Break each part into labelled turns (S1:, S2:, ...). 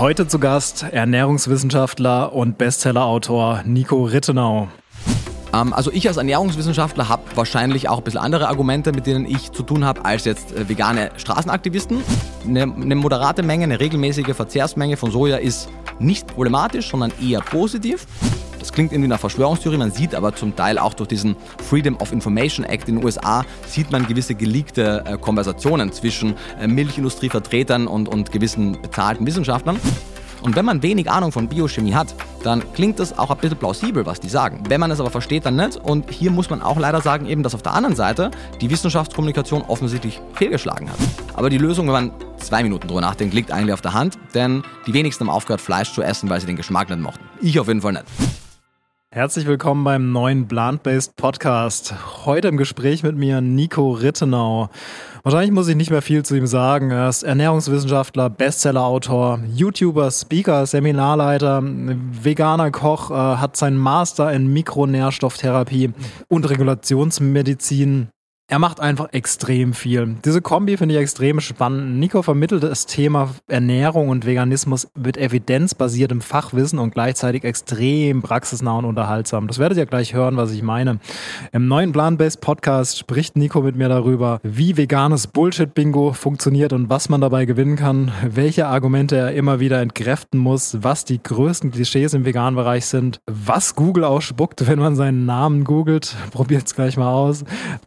S1: Heute zu Gast Ernährungswissenschaftler und Bestsellerautor Nico Rittenau.
S2: Ähm, also ich als Ernährungswissenschaftler habe wahrscheinlich auch ein bisschen andere Argumente, mit denen ich zu tun habe, als jetzt äh, vegane Straßenaktivisten. Eine, eine moderate Menge, eine regelmäßige Verzehrsmenge von Soja ist nicht problematisch, sondern eher positiv. Das klingt irgendwie nach Verschwörungstheorie, man sieht aber zum Teil auch durch diesen Freedom of Information Act in den USA, sieht man gewisse geleakte äh, Konversationen zwischen äh, Milchindustrievertretern und, und gewissen bezahlten Wissenschaftlern. Und wenn man wenig Ahnung von Biochemie hat, dann klingt das auch ein bisschen plausibel, was die sagen. Wenn man es aber versteht, dann nicht. Und hier muss man auch leider sagen, eben, dass auf der anderen Seite die Wissenschaftskommunikation offensichtlich fehlgeschlagen hat. Aber die Lösung, wenn man zwei Minuten drüber nachdenkt, liegt eigentlich auf der Hand, denn die wenigsten haben aufgehört, Fleisch zu essen, weil sie den Geschmack nicht mochten. Ich auf jeden Fall nicht.
S1: Herzlich willkommen beim neuen Plant-Based Podcast. Heute im Gespräch mit mir Nico Rittenau. Wahrscheinlich muss ich nicht mehr viel zu ihm sagen. Er ist Ernährungswissenschaftler, Bestsellerautor, YouTuber, Speaker, Seminarleiter, veganer Koch, äh, hat seinen Master in Mikronährstofftherapie und Regulationsmedizin er macht einfach extrem viel. Diese Kombi finde ich extrem spannend. Nico vermittelt das Thema Ernährung und Veganismus mit evidenzbasiertem Fachwissen und gleichzeitig extrem praxisnah und unterhaltsam. Das werdet ihr gleich hören, was ich meine. Im neuen Plan-Based Podcast spricht Nico mit mir darüber, wie veganes Bullshit-Bingo funktioniert und was man dabei gewinnen kann, welche Argumente er immer wieder entkräften muss, was die größten Klischees im veganen Bereich sind, was Google ausspuckt, wenn man seinen Namen googelt. Probiert es gleich mal aus.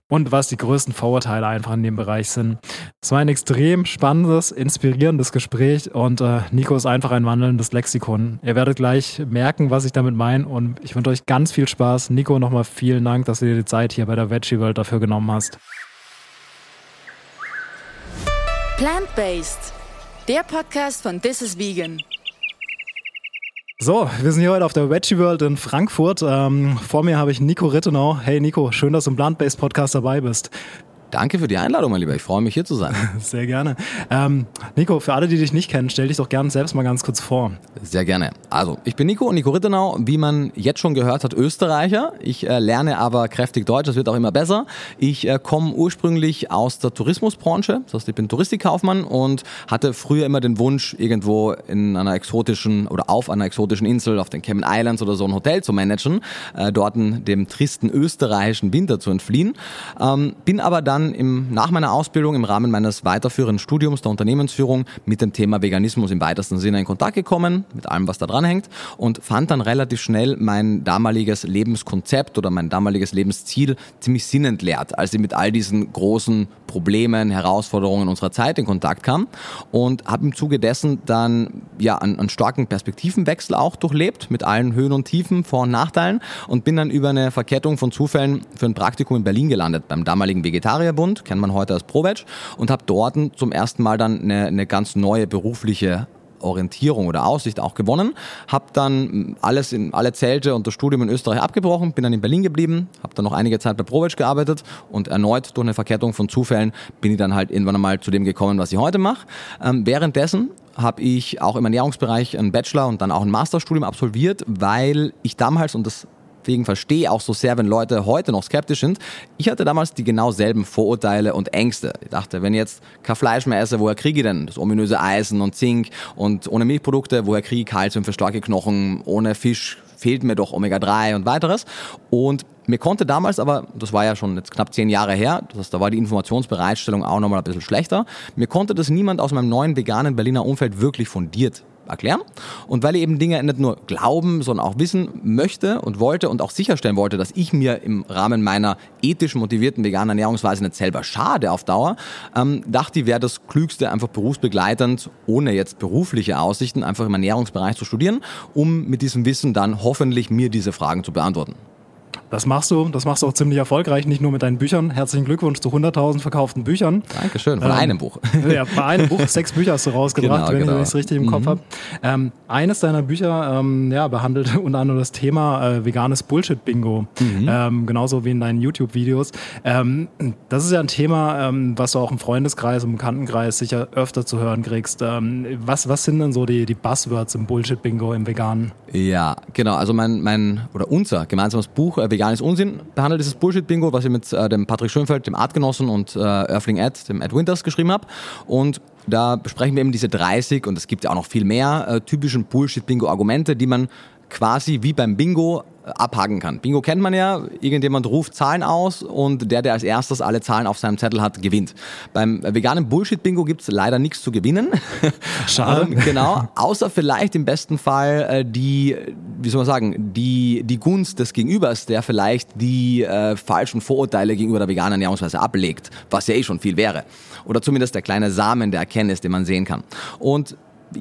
S1: Und was größten Vorurteile einfach in dem Bereich sind. Es war ein extrem spannendes, inspirierendes Gespräch und äh, Nico ist einfach ein wandelndes Lexikon. Ihr werdet gleich merken, was ich damit meine und ich wünsche euch ganz viel Spaß. Nico, nochmal vielen Dank, dass du dir die Zeit hier bei der Veggie World dafür genommen hast.
S3: Plant-Based, der Podcast von This is Vegan.
S1: So, wir sind hier heute auf der Veggie World in Frankfurt. Ähm, vor mir habe ich Nico Rittenau. Hey Nico, schön, dass du im Plant-Based Podcast dabei bist.
S2: Danke für die Einladung, mein Lieber. Ich freue mich, hier zu sein.
S1: Sehr gerne. Ähm, Nico, für alle, die dich nicht kennen, stell dich doch gerne selbst mal ganz kurz vor.
S2: Sehr gerne. Also, ich bin Nico, Nico Rittenau, wie man jetzt schon gehört hat, Österreicher. Ich äh, lerne aber kräftig Deutsch, das wird auch immer besser. Ich äh, komme ursprünglich aus der Tourismusbranche, das heißt, ich bin Touristikkaufmann und hatte früher immer den Wunsch, irgendwo in einer exotischen oder auf einer exotischen Insel, auf den Cayman Islands oder so ein Hotel zu managen, äh, dort dem tristen österreichischen Winter zu entfliehen. Ähm, bin aber dann dann im, nach meiner Ausbildung im Rahmen meines weiterführenden Studiums der Unternehmensführung mit dem Thema Veganismus im weitesten Sinne in Kontakt gekommen, mit allem, was da dran hängt und fand dann relativ schnell mein damaliges Lebenskonzept oder mein damaliges Lebensziel ziemlich sinnentleert, als ich mit all diesen großen Problemen, Herausforderungen unserer Zeit in Kontakt kam und habe im Zuge dessen dann ja einen, einen starken Perspektivenwechsel auch durchlebt mit allen Höhen und Tiefen, Vor- und Nachteilen und bin dann über eine Verkettung von Zufällen für ein Praktikum in Berlin gelandet beim damaligen Vegetarier Bund, kennt man heute als ProVeg, und habe dort zum ersten Mal dann eine, eine ganz neue berufliche Orientierung oder Aussicht auch gewonnen. Habe dann alles in alle Zelte und das Studium in Österreich abgebrochen, bin dann in Berlin geblieben, habe dann noch einige Zeit bei ProVeg gearbeitet und erneut durch eine Verkettung von Zufällen bin ich dann halt irgendwann einmal zu dem gekommen, was ich heute mache. Ähm, währenddessen habe ich auch im Ernährungsbereich einen Bachelor und dann auch ein Masterstudium absolviert, weil ich damals, und das Deswegen verstehe auch so sehr, wenn Leute heute noch skeptisch sind. Ich hatte damals die genau selben Vorurteile und Ängste. Ich dachte, wenn ich jetzt kein Fleisch mehr esse, woher kriege ich denn das ominöse Eisen und Zink? Und ohne Milchprodukte, woher kriege ich Kalzium für starke Knochen? Ohne Fisch fehlt mir doch Omega-3 und weiteres. Und mir konnte damals aber, das war ja schon jetzt knapp zehn Jahre her, das heißt, da war die Informationsbereitstellung auch nochmal ein bisschen schlechter, mir konnte das niemand aus meinem neuen veganen Berliner Umfeld wirklich fundiert erklären. Und weil ich eben Dinge nicht nur glauben, sondern auch wissen möchte und wollte und auch sicherstellen wollte, dass ich mir im Rahmen meiner ethisch motivierten veganen Ernährungsweise nicht selber schade auf Dauer, ähm, dachte ich, wäre das Klügste, einfach berufsbegleitend, ohne jetzt berufliche Aussichten, einfach im Ernährungsbereich zu studieren, um mit diesem Wissen dann hoffentlich mir diese Fragen zu beantworten.
S1: Das machst du, das machst du auch ziemlich erfolgreich, nicht nur mit deinen Büchern. Herzlichen Glückwunsch zu 100.000 verkauften Büchern.
S2: Dankeschön, von ähm, einem Buch.
S1: Ja, bei einem Buch, sechs Bücher hast du rausgebracht, genau, wenn genau. ich es richtig im mhm. Kopf habe. Ähm, eines deiner Bücher ähm, ja, behandelt unter anderem das Thema äh, veganes Bullshit-Bingo, mhm. ähm, genauso wie in deinen YouTube-Videos. Ähm, das ist ja ein Thema, ähm, was du auch im Freundeskreis, im Bekanntenkreis sicher öfter zu hören kriegst. Was, was sind denn so die, die Buzzwords im Bullshit-Bingo im Veganen?
S2: Ja, genau. Also mein, mein oder unser gemeinsames Buch äh, Vegan ist Unsinn behandelt dieses Bullshit-Bingo, was ich mit äh, dem Patrick Schönfeld, dem Artgenossen und äh, Earthling Ed, dem Ed Winters geschrieben habe. Und da besprechen wir eben diese 30 und es gibt ja auch noch viel mehr äh, typischen Bullshit-Bingo-Argumente, die man quasi wie beim Bingo abhaken kann. Bingo kennt man ja, irgendjemand ruft Zahlen aus und der, der als erstes alle Zahlen auf seinem Zettel hat, gewinnt. Beim veganen Bullshit-Bingo gibt's leider nichts zu gewinnen.
S1: Schade.
S2: Ähm, genau, außer vielleicht im besten Fall äh, die, wie soll man sagen, die, die Gunst des Gegenübers, der vielleicht die äh, falschen Vorurteile gegenüber der veganen Ernährungsweise ablegt, was ja eh schon viel wäre. Oder zumindest der kleine Samen der Erkenntnis, den man sehen kann. Und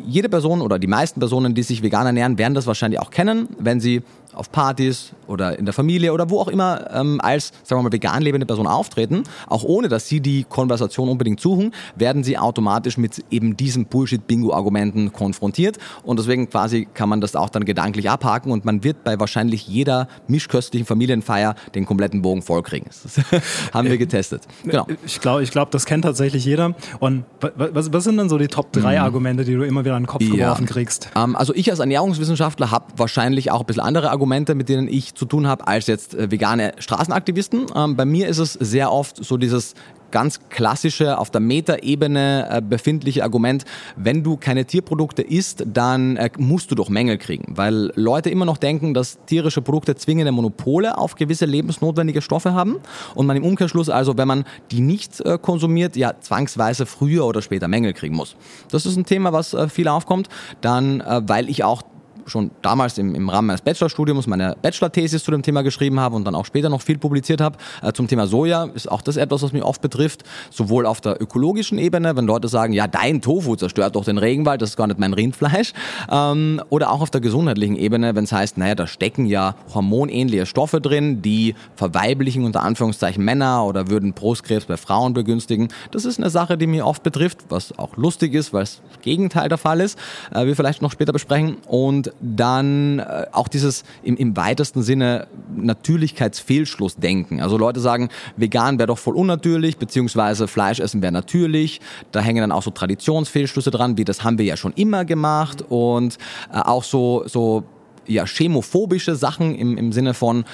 S2: jede Person oder die meisten Personen, die sich vegan ernähren, werden das wahrscheinlich auch kennen, wenn sie auf Partys oder in der Familie oder wo auch immer ähm, als, sagen wir mal, vegan lebende Person auftreten, auch ohne dass sie die Konversation unbedingt suchen, werden sie automatisch mit eben diesen Bullshit-Bingo-Argumenten konfrontiert und deswegen quasi kann man das auch dann gedanklich abhaken und man wird bei wahrscheinlich jeder mischköstlichen Familienfeier den kompletten Bogen vollkriegen. Das haben wir getestet.
S1: Genau. Ich glaube, ich glaub, das kennt tatsächlich jeder. Und was, was sind denn so die Top 3 mhm. Argumente, die du immer wieder in den Kopf ja. geworfen kriegst?
S2: Ähm, also ich als Ernährungswissenschaftler habe wahrscheinlich auch ein bisschen andere Argumente Argumente, mit denen ich zu tun habe, als jetzt äh, vegane Straßenaktivisten. Ähm, bei mir ist es sehr oft so dieses ganz klassische, auf der Metaebene äh, befindliche Argument, wenn du keine Tierprodukte isst, dann äh, musst du doch Mängel kriegen, weil Leute immer noch denken, dass tierische Produkte zwingende Monopole auf gewisse lebensnotwendige Stoffe haben und man im Umkehrschluss also, wenn man die nicht äh, konsumiert, ja zwangsweise früher oder später Mängel kriegen muss. Das ist ein Thema, was äh, viel aufkommt, dann, äh, weil ich auch schon damals im, im Rahmen meines Bachelorstudiums meine Bachelor-Thesis zu dem Thema geschrieben habe und dann auch später noch viel publiziert habe äh, zum Thema Soja, ist auch das etwas, was mich oft betrifft, sowohl auf der ökologischen Ebene, wenn Leute sagen, ja, dein Tofu zerstört doch den Regenwald, das ist gar nicht mein Rindfleisch, ähm, oder auch auf der gesundheitlichen Ebene, wenn es heißt, naja, da stecken ja hormonähnliche Stoffe drin, die verweiblichen unter Anführungszeichen Männer oder würden Brustkrebs bei Frauen begünstigen. Das ist eine Sache, die mir oft betrifft, was auch lustig ist, weil es das Gegenteil der Fall ist, äh, wir vielleicht noch später besprechen und dann äh, auch dieses im, im weitesten Sinne Natürlichkeitsfehlschluss denken. Also Leute sagen, vegan wäre doch voll unnatürlich, beziehungsweise Fleisch essen wäre natürlich. Da hängen dann auch so Traditionsfehlschlüsse dran, wie das haben wir ja schon immer gemacht und äh, auch so, so ja, chemophobische Sachen im, im Sinne von,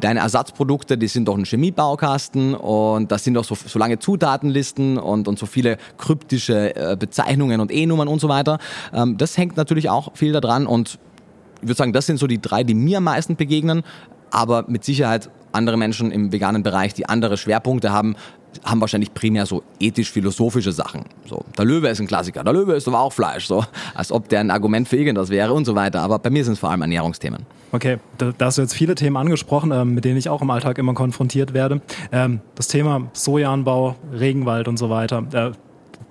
S2: deine Ersatzprodukte, die sind doch ein Chemiebaukasten und das sind doch so, so lange Zutatenlisten und, und so viele kryptische äh, Bezeichnungen und E-Nummern und so weiter. Ähm, das hängt natürlich auch viel daran und würde sagen, das sind so die drei, die mir am meisten begegnen, aber mit Sicherheit andere Menschen im veganen Bereich, die andere Schwerpunkte haben, haben wahrscheinlich primär so ethisch-philosophische Sachen. So, der Löwe ist ein Klassiker, der Löwe ist aber auch Fleisch, so, als ob der ein Argument für irgendwas wäre und so weiter. Aber bei mir sind es vor allem Ernährungsthemen.
S1: Okay, da, hast du jetzt viele Themen angesprochen, ähm, mit denen ich auch im Alltag immer konfrontiert werde. Ähm, das Thema Sojaanbau, Regenwald und so weiter. Äh,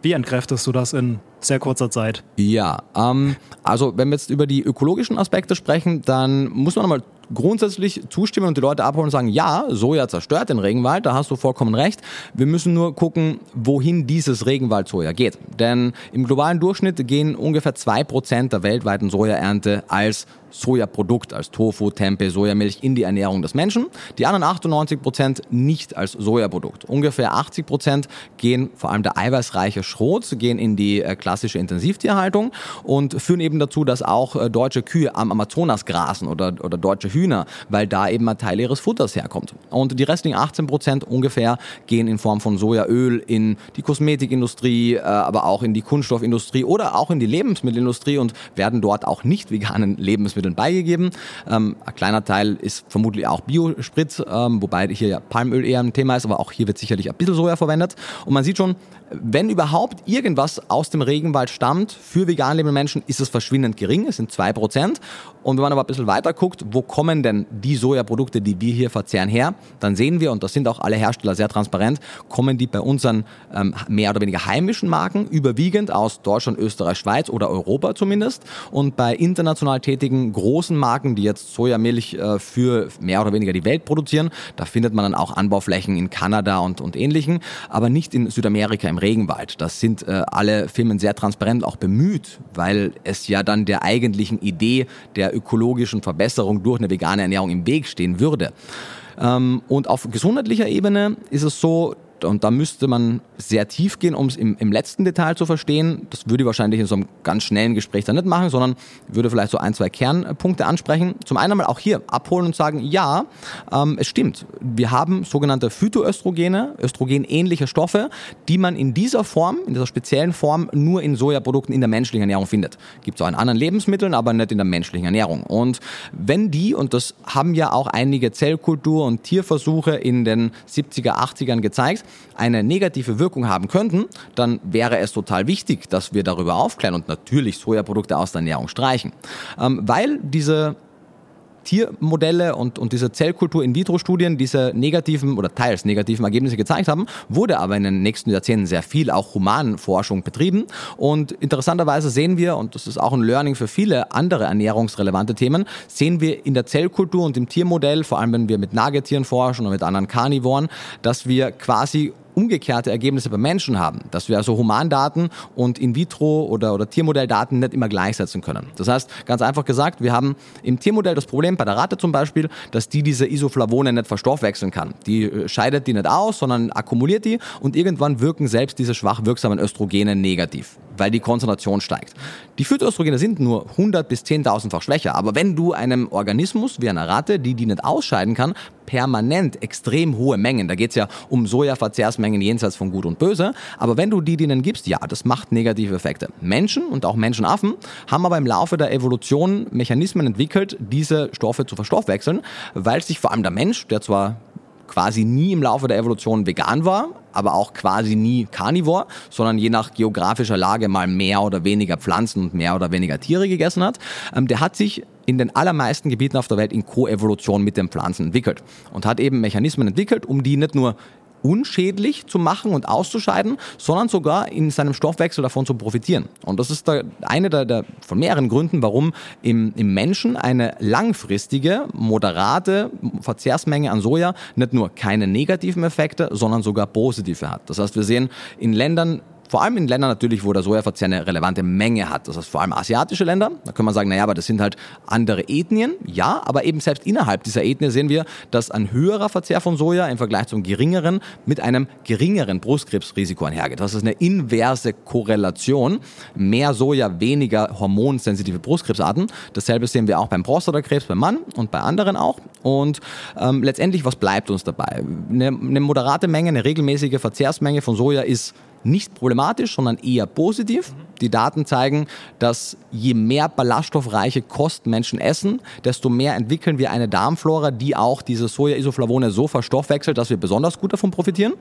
S1: wie entkräftest du das in sehr kurzer Zeit?
S2: Ja, ähm, also wenn wir jetzt über die ökologischen Aspekte sprechen, dann muss man nochmal grundsätzlich zustimmen und die Leute abholen und sagen, ja, Soja zerstört den Regenwald, da hast du vollkommen recht. Wir müssen nur gucken, wohin dieses Regenwald-Soja geht. Denn im globalen Durchschnitt gehen ungefähr zwei Prozent der weltweiten Sojaernte als Sojaprodukt, als Tofu, Tempeh, Sojamilch in die Ernährung des Menschen. Die anderen 98 Prozent nicht als Sojaprodukt. Ungefähr 80 Prozent gehen, vor allem der eiweißreiche Schrot, gehen in die äh, klassische Intensivtierhaltung und führen eben dazu, dass auch äh, deutsche Kühe am Amazonas grasen oder, oder deutsche Hühner, weil da eben ein Teil ihres Futters herkommt. Und die restlichen 18 Prozent ungefähr gehen in Form von Sojaöl in die Kosmetikindustrie, äh, aber auch in die Kunststoffindustrie oder auch in die Lebensmittelindustrie und werden dort auch nicht veganen Lebensmitteln beigegeben. Ähm, ein kleiner Teil ist vermutlich auch Biosprit, ähm, wobei hier ja Palmöl eher ein Thema ist, aber auch hier wird sicherlich ein bisschen Soja verwendet. Und man sieht schon, wenn überhaupt irgendwas aus dem Regenwald stammt für vegan lebende Menschen, ist es verschwindend gering. Es sind zwei Prozent. Und wenn man aber ein bisschen weiter guckt, wo kommen denn die Sojaprodukte, die wir hier verzehren, her, dann sehen wir, und das sind auch alle Hersteller sehr transparent, kommen die bei unseren ähm, mehr oder weniger heimischen Marken überwiegend aus Deutschland, Österreich, Schweiz oder Europa zumindest. Und bei international tätigen großen Marken, die jetzt Sojamilch äh, für mehr oder weniger die Welt produzieren, da findet man dann auch Anbauflächen in Kanada und, und ähnlichen, aber nicht in Südamerika, im Regenwald. Das sind äh, alle Firmen sehr transparent auch bemüht, weil es ja dann der eigentlichen Idee der ökologischen Verbesserung durch eine vegane Ernährung im Weg stehen würde. Ähm, und auf gesundheitlicher Ebene ist es so, und da müsste man sehr tief gehen, um es im, im letzten Detail zu verstehen. Das würde ich wahrscheinlich in so einem ganz schnellen Gespräch dann nicht machen, sondern würde vielleicht so ein, zwei Kernpunkte ansprechen. Zum einen mal auch hier abholen und sagen, ja, ähm, es stimmt. Wir haben sogenannte Phytoöstrogene, östrogenähnliche Stoffe, die man in dieser Form, in dieser speziellen Form, nur in Sojaprodukten in der menschlichen Ernährung findet. Gibt es auch in anderen Lebensmitteln, aber nicht in der menschlichen Ernährung. Und wenn die, und das haben ja auch einige Zellkultur- und Tierversuche in den 70er, 80ern gezeigt, eine negative Wirkung haben könnten, dann wäre es total wichtig, dass wir darüber aufklären und natürlich Sojaprodukte aus der Ernährung streichen. Ähm, weil diese Tiermodelle und, und diese Zellkultur-In-vitro-Studien diese negativen oder teils negativen Ergebnisse gezeigt haben, wurde aber in den nächsten Jahrzehnten sehr viel auch Humanforschung betrieben. Und interessanterweise sehen wir, und das ist auch ein Learning für viele andere ernährungsrelevante Themen, sehen wir in der Zellkultur und im Tiermodell, vor allem wenn wir mit Nagetieren forschen und mit anderen Karnivoren, dass wir quasi umgekehrte Ergebnisse bei Menschen haben, dass wir also Humandaten und In-vitro- oder, oder Tiermodelldaten nicht immer gleichsetzen können. Das heißt, ganz einfach gesagt, wir haben im Tiermodell das Problem, bei der Ratte zum Beispiel, dass die diese Isoflavone nicht verstoffwechseln kann. Die äh, scheidet die nicht aus, sondern akkumuliert die und irgendwann wirken selbst diese schwach wirksamen Östrogene negativ, weil die Konzentration steigt. Die Phytoöstrogene sind nur 100 bis 10.000-fach schwächer, aber wenn du einem Organismus wie einer Ratte, die die nicht ausscheiden kann, permanent extrem hohe Mengen. Da geht es ja um Sojaverzehrsmengen jenseits von Gut und Böse. Aber wenn du die denen gibst, ja, das macht negative Effekte. Menschen und auch Menschenaffen haben aber im Laufe der Evolution Mechanismen entwickelt, diese Stoffe zu verstoffwechseln, weil sich vor allem der Mensch, der zwar quasi nie im Laufe der Evolution vegan war, aber auch quasi nie Carnivore, sondern je nach geografischer Lage mal mehr oder weniger Pflanzen und mehr oder weniger Tiere gegessen hat, ähm, der hat sich in den allermeisten Gebieten auf der Welt in Koevolution mit den Pflanzen entwickelt und hat eben Mechanismen entwickelt, um die nicht nur unschädlich zu machen und auszuscheiden, sondern sogar in seinem Stoffwechsel davon zu profitieren. Und das ist der, eine der, der, von mehreren Gründen, warum im, im Menschen eine langfristige, moderate Verzehrsmenge an Soja nicht nur keine negativen Effekte, sondern sogar positive hat. Das heißt, wir sehen in Ländern vor allem in Ländern natürlich, wo der Sojaverzehr eine relevante Menge hat. Das heißt vor allem asiatische Länder. Da kann man sagen, naja, aber das sind halt andere Ethnien. Ja, aber eben selbst innerhalb dieser Ethnie sehen wir, dass ein höherer Verzehr von Soja im Vergleich zum geringeren mit einem geringeren Brustkrebsrisiko einhergeht. Das ist eine inverse Korrelation. Mehr Soja, weniger hormonsensitive Brustkrebsarten. Dasselbe sehen wir auch beim Prostatakrebs beim Mann und bei anderen auch. Und ähm, letztendlich, was bleibt uns dabei? Eine, eine moderate Menge, eine regelmäßige Verzehrsmenge von Soja ist nicht problematisch, sondern eher positiv. Die Daten zeigen, dass je mehr ballaststoffreiche Kost Menschen essen, desto mehr entwickeln wir eine Darmflora, die auch diese Soja-Isoflavone so verstoffwechselt, dass wir besonders gut davon profitieren.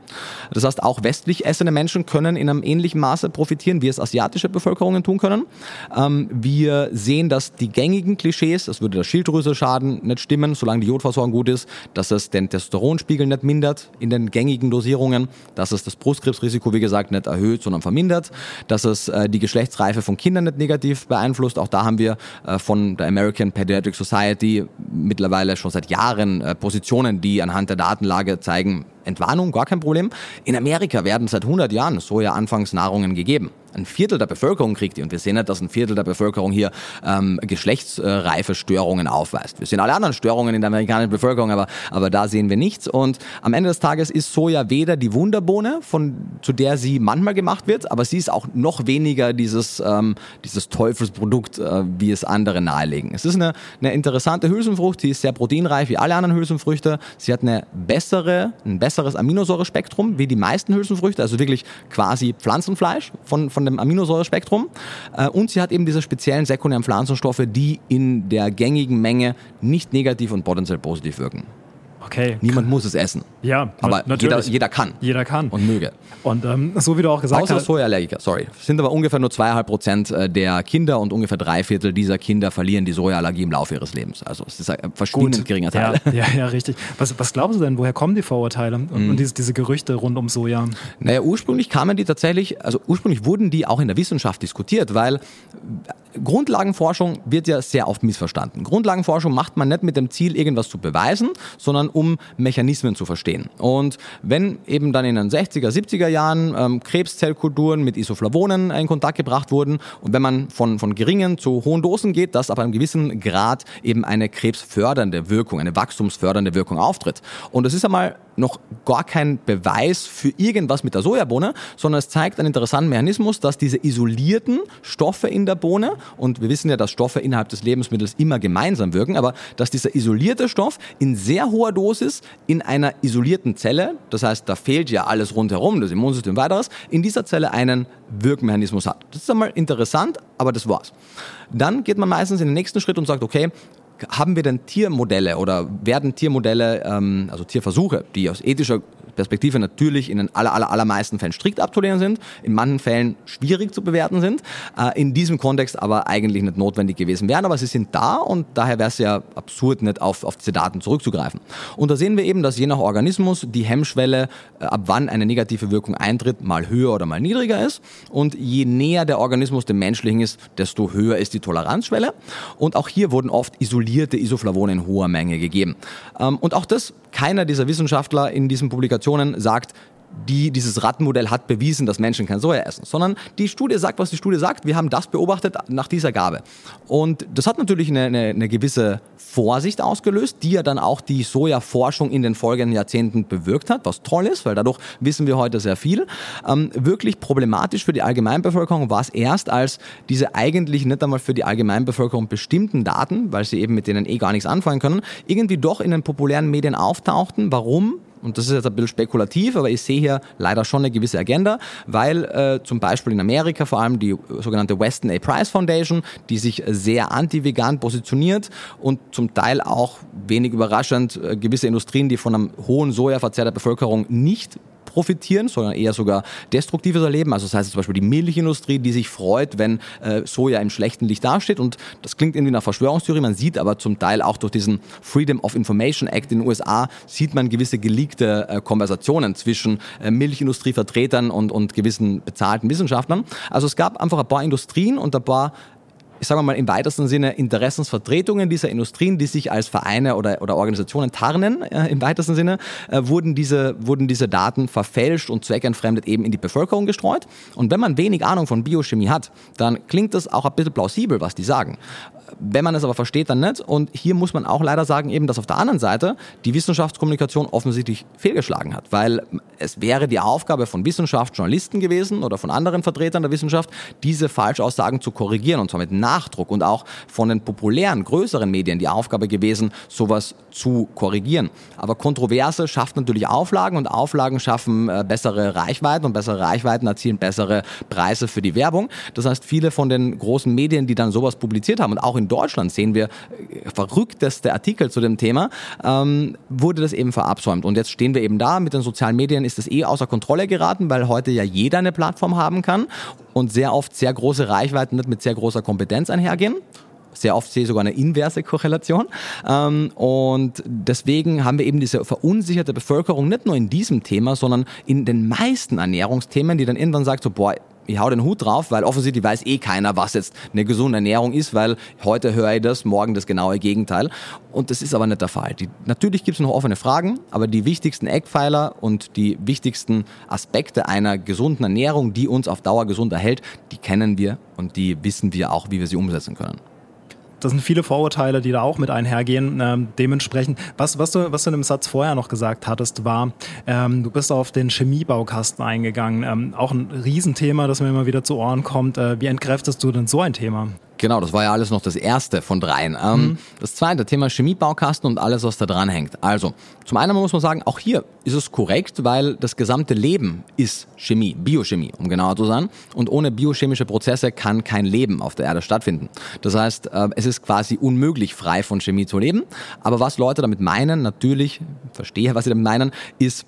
S2: Das heißt, auch westlich essende Menschen können in einem ähnlichen Maße profitieren, wie es asiatische Bevölkerungen tun können. Ähm, wir sehen, dass die gängigen Klischees, das würde der Schilddrüse schaden, nicht stimmen, solange die Jodversorgung gut ist, dass es den Testosteronspiegel nicht mindert in den gängigen Dosierungen, dass es das Brustkrebsrisiko, wie gesagt, nicht erhöht, sondern vermindert, dass es äh, die Geschlechtsreife von Kindern nicht negativ beeinflusst. Auch da haben wir äh, von der American Pediatric Society mittlerweile schon seit Jahren äh, Positionen, die anhand der Datenlage zeigen, Entwarnung, gar kein Problem. In Amerika werden seit 100 Jahren Soja-Anfangsnahrungen gegeben ein Viertel der Bevölkerung kriegt die. Und wir sehen nicht, dass ein Viertel der Bevölkerung hier ähm, geschlechtsreife Störungen aufweist. Wir sehen alle anderen Störungen in der amerikanischen Bevölkerung, aber, aber da sehen wir nichts. Und am Ende des Tages ist Soja weder die Wunderbohne, von, zu der sie manchmal gemacht wird, aber sie ist auch noch weniger dieses, ähm, dieses Teufelsprodukt, äh, wie es andere nahelegen. Es ist eine, eine interessante Hülsenfrucht, sie ist sehr proteinreich wie alle anderen Hülsenfrüchte. Sie hat eine bessere, ein besseres Aminosäurespektrum wie die meisten Hülsenfrüchte, also wirklich quasi Pflanzenfleisch von, von dem Aminosäurespektrum. Äh, und sie hat eben diese speziellen sekundären Pflanzenstoffe, die in der gängigen Menge nicht negativ und potenziell positiv wirken.
S1: Okay.
S2: Niemand muss es essen.
S1: Ja,
S2: aber jeder, jeder, kann.
S1: Jeder kann.
S2: Und möge.
S1: Und ähm, so wie du auch gesagt
S2: Außer
S1: hast.
S2: Außer Sojaallergiker, sorry. Es sind aber ungefähr nur zweieinhalb Prozent äh, der Kinder und ungefähr drei Viertel dieser Kinder verlieren die Sojaallergie im Laufe ihres Lebens. Also es ist ein verschwindend Gut. geringer Teil.
S1: Ja, ja, ja, richtig. Was, was glauben Sie denn, woher kommen die Vorurteile und, mhm. und diese, diese Gerüchte rund um Soja?
S2: Naja, ursprünglich kamen die tatsächlich, also ursprünglich wurden die auch in der Wissenschaft diskutiert, weil Grundlagenforschung wird ja sehr oft missverstanden. Grundlagenforschung macht man nicht mit dem Ziel, irgendwas zu beweisen, sondern um Mechanismen zu verstehen. Und wenn eben dann in den 60er, 70er Jahren ähm, Krebszellkulturen mit Isoflavonen in Kontakt gebracht wurden und wenn man von, von geringen zu hohen Dosen geht, dass ab einem gewissen Grad eben eine krebsfördernde Wirkung, eine wachstumsfördernde Wirkung auftritt. Und es ist einmal noch gar kein Beweis für irgendwas mit der Sojabohne, sondern es zeigt einen interessanten Mechanismus, dass diese isolierten Stoffe in der Bohne, und wir wissen ja, dass Stoffe innerhalb des Lebensmittels immer gemeinsam wirken, aber dass dieser isolierte Stoff in sehr hoher Dosis in einer isolierten Zelle, das heißt, da fehlt ja alles rundherum, das Immunsystem weiteres, in dieser Zelle einen Wirkmechanismus hat. Das ist einmal interessant, aber das war's. Dann geht man meistens in den nächsten Schritt und sagt, okay, haben wir denn Tiermodelle oder werden Tiermodelle, ähm, also Tierversuche, die aus ethischer Perspektive natürlich in den aller, aller, allermeisten Fällen strikt abzulehnen sind, in manchen Fällen schwierig zu bewerten sind, äh, in diesem Kontext aber eigentlich nicht notwendig gewesen wären, aber sie sind da und daher wäre es ja absurd, nicht auf, auf diese Daten zurückzugreifen. Und da sehen wir eben, dass je nach Organismus die Hemmschwelle, äh, ab wann eine negative Wirkung eintritt, mal höher oder mal niedriger ist und je näher der Organismus dem menschlichen ist, desto höher ist die Toleranzschwelle und auch hier wurden oft isolierte Isoflavone in hoher Menge gegeben. Ähm, und auch das, keiner dieser Wissenschaftler in diesen Publikationen Publikationen sagt, die, dieses Rattenmodell hat bewiesen, dass Menschen kein Soja essen, sondern die Studie sagt, was die Studie sagt. Wir haben das beobachtet nach dieser Gabe. Und das hat natürlich eine, eine, eine gewisse Vorsicht ausgelöst, die ja dann auch die Sojaforschung in den folgenden Jahrzehnten bewirkt hat, was toll ist, weil dadurch wissen wir heute sehr viel. Ähm, wirklich problematisch für die Allgemeinbevölkerung war es erst, als diese eigentlich nicht einmal für die Allgemeinbevölkerung bestimmten Daten, weil sie eben mit denen eh gar nichts anfangen können, irgendwie doch in den populären Medien auftauchten. Warum? Und das ist jetzt ein bisschen spekulativ, aber ich sehe hier leider schon eine gewisse Agenda, weil äh, zum Beispiel in Amerika vor allem die sogenannte Weston A. Price Foundation, die sich sehr anti-vegan positioniert und zum Teil auch wenig überraschend äh, gewisse Industrien, die von einem hohen Sojaverzehr der Bevölkerung nicht profitieren, sondern eher sogar destruktives erleben. Also das heißt zum Beispiel die Milchindustrie, die sich freut, wenn äh, Soja im schlechten Licht dasteht. Und das klingt irgendwie nach Verschwörungstheorie. Man sieht aber zum Teil auch durch diesen Freedom of Information Act in den USA, sieht man gewisse geleakte äh, Konversationen zwischen äh, Milchindustrievertretern und, und gewissen bezahlten Wissenschaftlern. Also es gab einfach ein paar Industrien und ein paar ich sage mal im weitesten Sinne, Interessensvertretungen dieser Industrien, die sich als Vereine oder, oder Organisationen tarnen, äh, im weitesten Sinne, äh, wurden, diese, wurden diese Daten verfälscht und zweckentfremdet eben in die Bevölkerung gestreut. Und wenn man wenig Ahnung von Biochemie hat, dann klingt das auch ein bisschen plausibel, was die sagen. Wenn man es aber versteht, dann nicht. Und hier muss man auch leider sagen, eben, dass auf der anderen Seite die Wissenschaftskommunikation offensichtlich fehlgeschlagen hat, weil es wäre die Aufgabe von Wissenschaftsjournalisten gewesen oder von anderen Vertretern der Wissenschaft, diese Falschaussagen zu korrigieren und zwar mit Nachdruck und auch von den populären, größeren Medien die Aufgabe gewesen, sowas zu korrigieren. Aber Kontroverse schafft natürlich Auflagen und Auflagen schaffen äh, bessere Reichweiten und bessere Reichweiten erzielen bessere Preise für die Werbung. Das heißt, viele von den großen Medien, die dann sowas publiziert haben und auch in Deutschland sehen wir äh, verrückteste Artikel zu dem Thema, ähm, wurde das eben verabsäumt. Und jetzt stehen wir eben da, mit den sozialen Medien ist das eh außer Kontrolle geraten, weil heute ja jeder eine Plattform haben kann und sehr oft sehr große Reichweiten mit sehr großer Kompetenz einhergehen sehr oft sehe ich sogar eine inverse Korrelation. Ähm, und deswegen haben wir eben diese verunsicherte Bevölkerung nicht nur in diesem Thema, sondern in den meisten Ernährungsthemen, die dann irgendwann sagt so, boah, ich hau den Hut drauf, weil offensichtlich weiß eh keiner, was jetzt eine gesunde Ernährung ist, weil heute höre ich das, morgen das genaue Gegenteil. Und das ist aber nicht der Fall. Die, natürlich gibt es noch offene Fragen, aber die wichtigsten Eckpfeiler und die wichtigsten Aspekte einer gesunden Ernährung, die uns auf Dauer gesund erhält, die kennen wir und die wissen wir auch, wie wir sie umsetzen können
S1: das sind viele Vorurteile, die da auch mit einhergehen. Ähm, dementsprechend, was, was, du, was du in dem Satz vorher noch gesagt hattest, war, ähm, du bist auf den Chemiebaukasten eingegangen. Ähm, auch ein Riesenthema, das mir immer wieder zu Ohren kommt. Äh, wie entkräftest du denn so ein Thema?
S2: Genau, das war ja alles noch das erste von dreien. Ähm, mhm. Das zweite, Thema Chemiebaukasten und alles, was da dran hängt. Also, zum einen muss man sagen, auch hier ist es korrekt, weil das gesamte Leben ist Chemie, Biochemie, um genauer zu sein. Und ohne biochemische Prozesse kann kein Leben auf der Erde stattfinden. Das heißt, äh, es ist quasi unmöglich, frei von Chemie zu leben. Aber was Leute damit meinen, natürlich, verstehe, was sie damit meinen, ist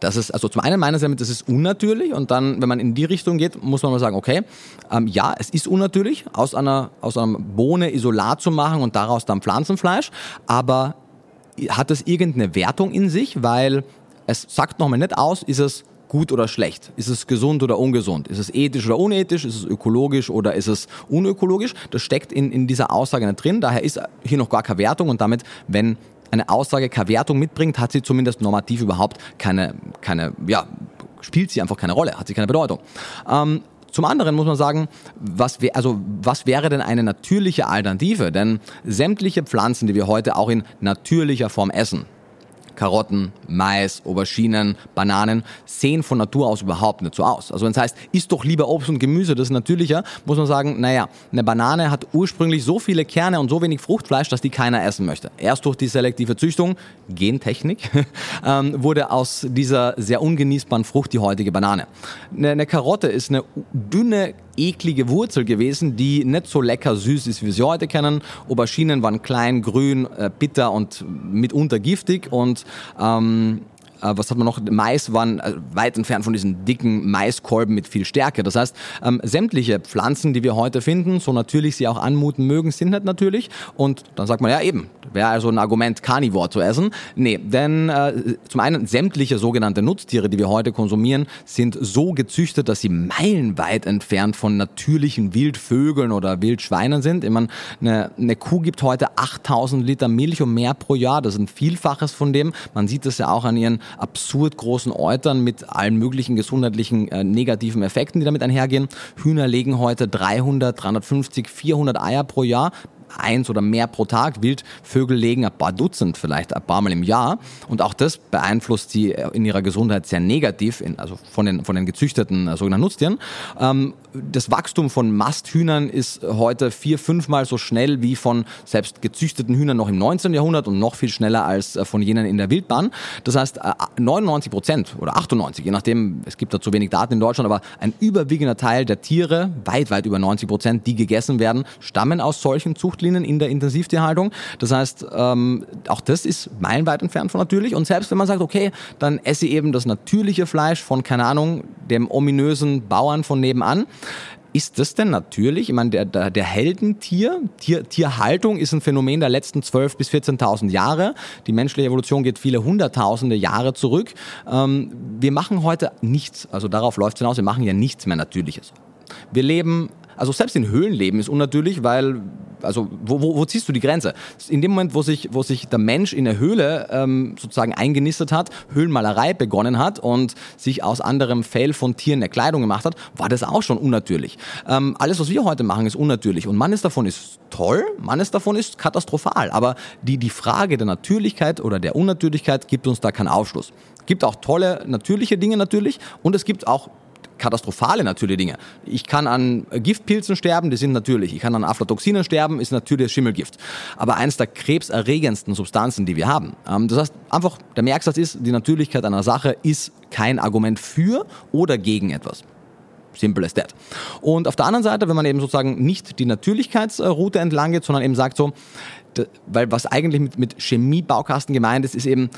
S2: das ist, also zum einen meinen sie damit, das ist unnatürlich und dann, wenn man in die Richtung geht, muss man mal sagen, okay, ähm, ja, es ist unnatürlich, aus einer, aus einer Bohne Isolat zu machen und daraus dann Pflanzenfleisch, aber hat das irgendeine Wertung in sich, weil es sagt nochmal nicht aus, ist es gut oder schlecht? Ist es gesund oder ungesund? Ist es ethisch oder unethisch? Ist es ökologisch oder ist es unökologisch? Das steckt in, in dieser Aussage nicht drin. Daher ist hier noch gar keine Wertung und damit, wenn eine Aussage keine Wertung mitbringt, hat sie zumindest normativ überhaupt keine, keine ja, spielt sie einfach keine Rolle, hat sie keine Bedeutung. Ähm, zum anderen muss man sagen, was, wär, also, was wäre denn eine natürliche Alternative? Denn sämtliche Pflanzen, die wir heute auch in natürlicher Form essen, Karotten, Mais, Auberginen, Bananen sehen von Natur aus überhaupt nicht so aus. Also wenn es heißt, isst doch lieber Obst und Gemüse, das ist natürlicher, muss man sagen, naja, eine Banane hat ursprünglich so viele Kerne und so wenig Fruchtfleisch, dass die keiner essen möchte. Erst durch die selektive Züchtung, Gentechnik, ähm, wurde aus dieser sehr ungenießbaren Frucht die heutige Banane. Eine, eine Karotte ist eine dünne, eklige Wurzel gewesen, die nicht so lecker süß ist, wie wir sie heute kennen. Auberginen waren klein, grün, äh, bitter und mitunter giftig und ähm, äh, was hat man noch? Mais waren äh, weit entfernt von diesen dicken Maiskolben mit viel Stärke. Das heißt, ähm, sämtliche Pflanzen, die wir heute finden, so natürlich sie auch anmuten mögen, sind nicht natürlich. Und dann sagt man, ja eben, wäre also ein Argument, Carnivore zu essen. Nee, denn äh, zum einen sämtliche sogenannte Nutztiere, die wir heute konsumieren, sind so gezüchtet, dass sie meilenweit entfernt von natürlichen Wildvögeln oder Wildschweinen sind. Ich meine, eine, eine Kuh gibt heute 8000 Liter Milch und mehr pro Jahr. Das ist ein Vielfaches von dem. Man sieht das ja auch an ihren absurd großen Eutern mit allen möglichen gesundheitlichen äh, negativen Effekten, die damit einhergehen. Hühner legen heute 300, 350, 400 Eier pro Jahr eins oder mehr pro Tag. Wildvögel legen ein paar Dutzend, vielleicht ein paar Mal im Jahr. Und auch das beeinflusst sie in ihrer Gesundheit sehr negativ, also von den, von den gezüchteten äh, sogenannten Nutztieren. Das Wachstum von Masthühnern ist heute vier, fünfmal so schnell wie von selbst gezüchteten Hühnern noch im 19. Jahrhundert und noch viel schneller als äh, von jenen in der Wildbahn. Das heißt, 99 äh, Prozent oder 98, je nachdem, es gibt da zu wenig Daten in Deutschland, aber ein überwiegender Teil der Tiere, weit, weit über 90 Prozent, die gegessen werden, stammen aus solchen Zuchtlinien Zuchtlinien in der Intensivtierhaltung. Das heißt, ähm, auch das ist meilenweit entfernt von natürlich. Und selbst wenn man sagt, okay, dann esse ich eben das natürliche Fleisch von, keine Ahnung, dem ominösen Bauern von nebenan, ist das denn natürlich? Ich meine, der, der, der Heldentier, Tier, Tierhaltung ist ein Phänomen der letzten 12.000 bis 14.000 Jahre. Die menschliche Evolution geht viele hunderttausende Jahre zurück. Ähm, wir machen heute nichts, also darauf läuft es hinaus, wir machen ja nichts mehr Natürliches. Wir leben also selbst in Höhlen leben ist unnatürlich, weil, also wo, wo, wo ziehst du die Grenze? In dem Moment, wo sich, wo sich der Mensch in der Höhle ähm, sozusagen eingenistet hat, Höhlenmalerei begonnen hat und sich aus anderem Fell von Tieren eine Kleidung gemacht hat, war das auch schon unnatürlich. Ähm, alles, was wir heute machen, ist unnatürlich und manches davon ist toll, manches davon ist katastrophal. Aber die, die Frage der Natürlichkeit oder der Unnatürlichkeit gibt uns da keinen Aufschluss. Es gibt auch tolle natürliche Dinge natürlich und es gibt auch katastrophale natürliche Dinge. Ich kann an Giftpilzen sterben, die sind natürlich. Ich kann an Aflatoxinen sterben, ist natürlich Schimmelgift. Aber eines der krebserregendsten Substanzen, die wir haben. Ähm, das heißt, einfach der Merksatz ist, die Natürlichkeit einer Sache ist kein Argument für oder gegen etwas. Simple as that. Und auf der anderen Seite, wenn man eben sozusagen nicht die Natürlichkeitsroute entlang geht, sondern eben sagt so, weil was eigentlich mit, mit Chemiebaukasten gemeint ist, ist eben,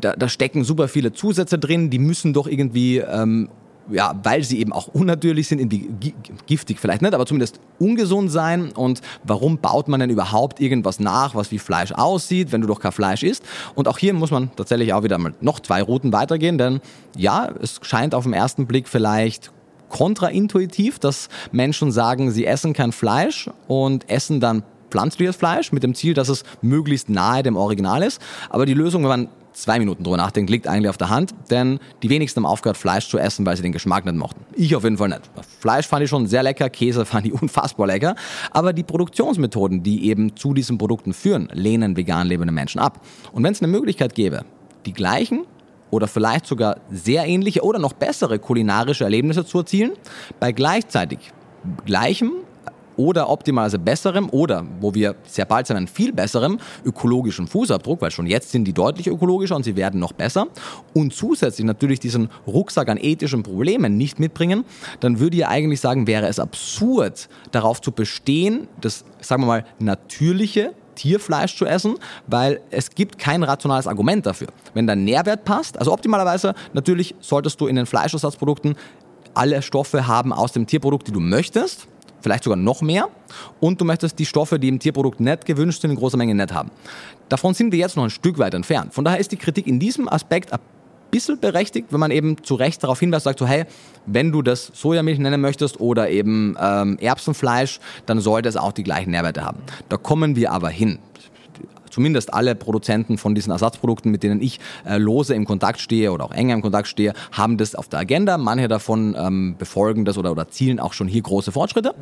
S2: da, da stecken super viele Zusätze drin, die müssen doch irgendwie ähm, ja, weil sie eben auch unnatürlich sind, irgendwie giftig vielleicht nicht, aber zumindest ungesund sein. Und warum baut man denn überhaupt irgendwas nach, was wie Fleisch aussieht, wenn du doch kein Fleisch isst? Und auch hier muss man tatsächlich auch wieder mal noch zwei Routen weitergehen, denn ja, es scheint auf den ersten Blick vielleicht kontraintuitiv, dass Menschen sagen, sie essen kein Fleisch und essen dann pflanzliches Fleisch mit dem Ziel, dass es möglichst nahe dem Original ist. Aber die Lösung, wenn man zwei Minuten drüber nachdenkt, liegt eigentlich auf der Hand, denn die wenigsten haben aufgehört, Fleisch zu essen, weil sie den Geschmack nicht mochten. Ich auf jeden Fall nicht. Fleisch fand ich schon sehr lecker, Käse fand ich unfassbar lecker, aber die Produktionsmethoden, die eben zu diesen Produkten führen, lehnen vegan lebende Menschen ab. Und wenn es eine Möglichkeit gäbe, die gleichen oder vielleicht sogar sehr ähnliche oder noch bessere kulinarische Erlebnisse zu erzielen, bei gleichzeitig gleichem oder optimalerweise besserem oder, wo wir sehr bald sein, viel besserem ökologischen Fußabdruck, weil schon jetzt sind die deutlich ökologischer und sie werden noch besser und zusätzlich natürlich diesen Rucksack an ethischen Problemen nicht mitbringen, dann würde ich eigentlich sagen, wäre es absurd, darauf zu bestehen, das, sagen wir mal, natürliche Tierfleisch zu essen, weil es gibt kein rationales Argument dafür. Wenn der Nährwert passt, also optimalerweise natürlich solltest du in den Fleischersatzprodukten alle Stoffe haben aus dem Tierprodukt, die du möchtest vielleicht sogar noch mehr. Und du möchtest die Stoffe, die im Tierprodukt nicht gewünscht sind, in großer Menge nicht haben. Davon sind wir jetzt noch ein Stück weit entfernt. Von daher ist die Kritik in diesem Aspekt ein bisschen berechtigt, wenn man eben zu Recht darauf hinweist, sagt so, hey, wenn du das Sojamilch nennen möchtest oder eben ähm, Erbsenfleisch, dann sollte es auch die gleichen Nährwerte haben. Da kommen wir aber hin zumindest alle Produzenten von diesen Ersatzprodukten, mit denen ich äh, lose im Kontakt stehe oder auch enger im Kontakt stehe, haben das auf der Agenda. Manche davon ähm, befolgen das oder, oder zielen auch schon hier große Fortschritte.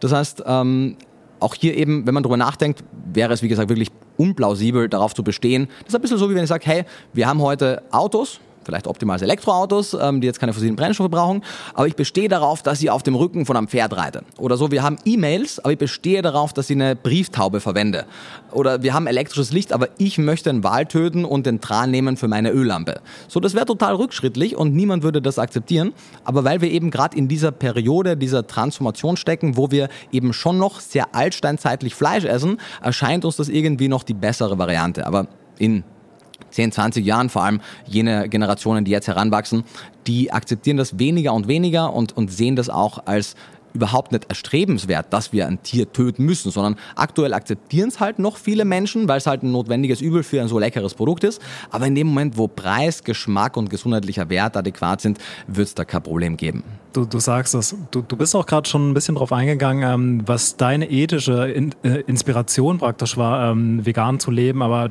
S2: Das heißt, ähm, auch hier eben, wenn man darüber nachdenkt, wäre es wie gesagt wirklich unplausibel, darauf zu bestehen. Das ist ein bisschen so, wie wenn ich sage, hey, wir haben heute Autos, vielleicht optimal Elektroautos, ähm, die jetzt keine fossilen Brennstoffe brauchen, aber ich bestehe darauf, dass ich auf dem Rücken von einem Pferd reite. Oder so, wir haben E-Mails, aber ich bestehe darauf, dass ich eine Brieftaube verwende. Oder wir haben elektrisches Licht, aber ich möchte einen Wal töten und den Tran nehmen für meine Öllampe. So, das wäre total rückschrittlich und niemand würde das akzeptieren. Aber weil wir eben gerade in dieser Periode, dieser Transformation stecken, wo wir eben schon noch sehr altsteinzeitlich Fleisch essen, erscheint uns das irgendwie noch die bessere Variante. Aber in 10, 20 Jahren, vor allem jene Generationen, die jetzt heranwachsen, die akzeptieren das weniger und weniger und, und sehen das auch als überhaupt nicht erstrebenswert, dass wir ein Tier töten müssen, sondern aktuell akzeptieren es halt noch viele Menschen, weil es halt ein notwendiges Übel für ein so leckeres Produkt ist. Aber in dem Moment, wo Preis, Geschmack und gesundheitlicher Wert adäquat sind, wird es da kein Problem geben.
S1: Du, du sagst es. Du, du bist auch gerade schon ein bisschen drauf eingegangen, ähm, was deine ethische In äh, Inspiration praktisch war, ähm, vegan zu leben. Aber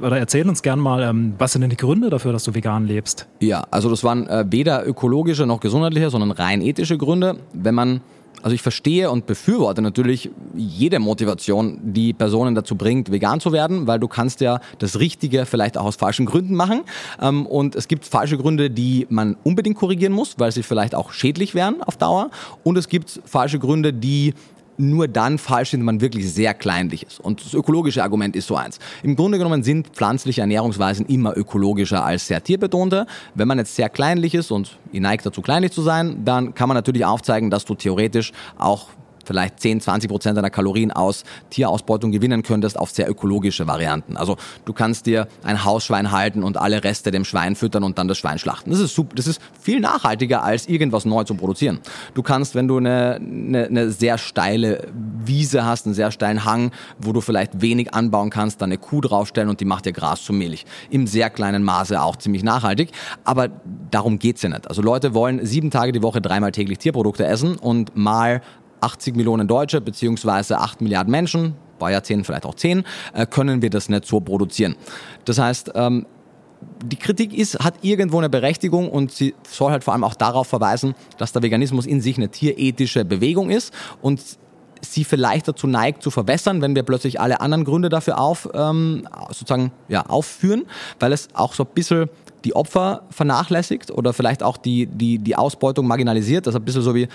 S1: oder erzähl uns gern mal, ähm, was sind denn die Gründe dafür, dass du vegan lebst?
S2: Ja, also das waren äh, weder ökologische noch gesundheitliche, sondern rein ethische Gründe. Wenn man also ich verstehe und befürworte natürlich jede Motivation, die Personen dazu bringt, vegan zu werden, weil du kannst ja das Richtige vielleicht auch aus falschen Gründen machen. Ähm, und es gibt falsche Gründe, die man unbedingt korrigieren muss, weil sie vielleicht auch schädlich wären auf Dauer. Und es gibt falsche Gründe, die nur dann falsch sind, wenn man wirklich sehr kleinlich ist. Und das ökologische Argument ist so eins. Im Grunde genommen sind pflanzliche Ernährungsweisen immer ökologischer als sehr tierbetonte. Wenn man jetzt sehr kleinlich ist und ihr neigt dazu, kleinlich zu sein, dann kann man natürlich aufzeigen, dass du theoretisch auch vielleicht 10, 20 Prozent deiner Kalorien aus Tierausbeutung gewinnen könntest auf sehr ökologische Varianten. Also du kannst dir ein Hausschwein halten und alle Reste dem Schwein füttern und dann das Schwein schlachten. Das ist super, das ist viel nachhaltiger als irgendwas neu zu produzieren. Du kannst, wenn du eine, eine, eine sehr steile Wiese hast, einen sehr steilen Hang, wo du vielleicht wenig anbauen kannst, dann eine Kuh draufstellen und die macht dir Gras zu Milch. Im sehr kleinen Maße auch ziemlich nachhaltig. Aber darum geht's ja nicht. Also Leute wollen sieben Tage die Woche dreimal täglich Tierprodukte essen und mal 80 Millionen Deutsche beziehungsweise 8 Milliarden Menschen, bei Jahrzehnten vielleicht auch 10, äh, können wir das nicht so produzieren. Das heißt, ähm, die Kritik ist, hat irgendwo eine Berechtigung und sie soll halt vor allem auch darauf verweisen, dass der Veganismus in sich eine tierethische Bewegung ist und sie vielleicht dazu neigt zu verwässern, wenn wir plötzlich alle anderen Gründe dafür auf, ähm, sozusagen, ja, aufführen, weil es auch so ein bisschen die Opfer vernachlässigt oder vielleicht auch die, die, die Ausbeutung marginalisiert. Das ist ein bisschen so wie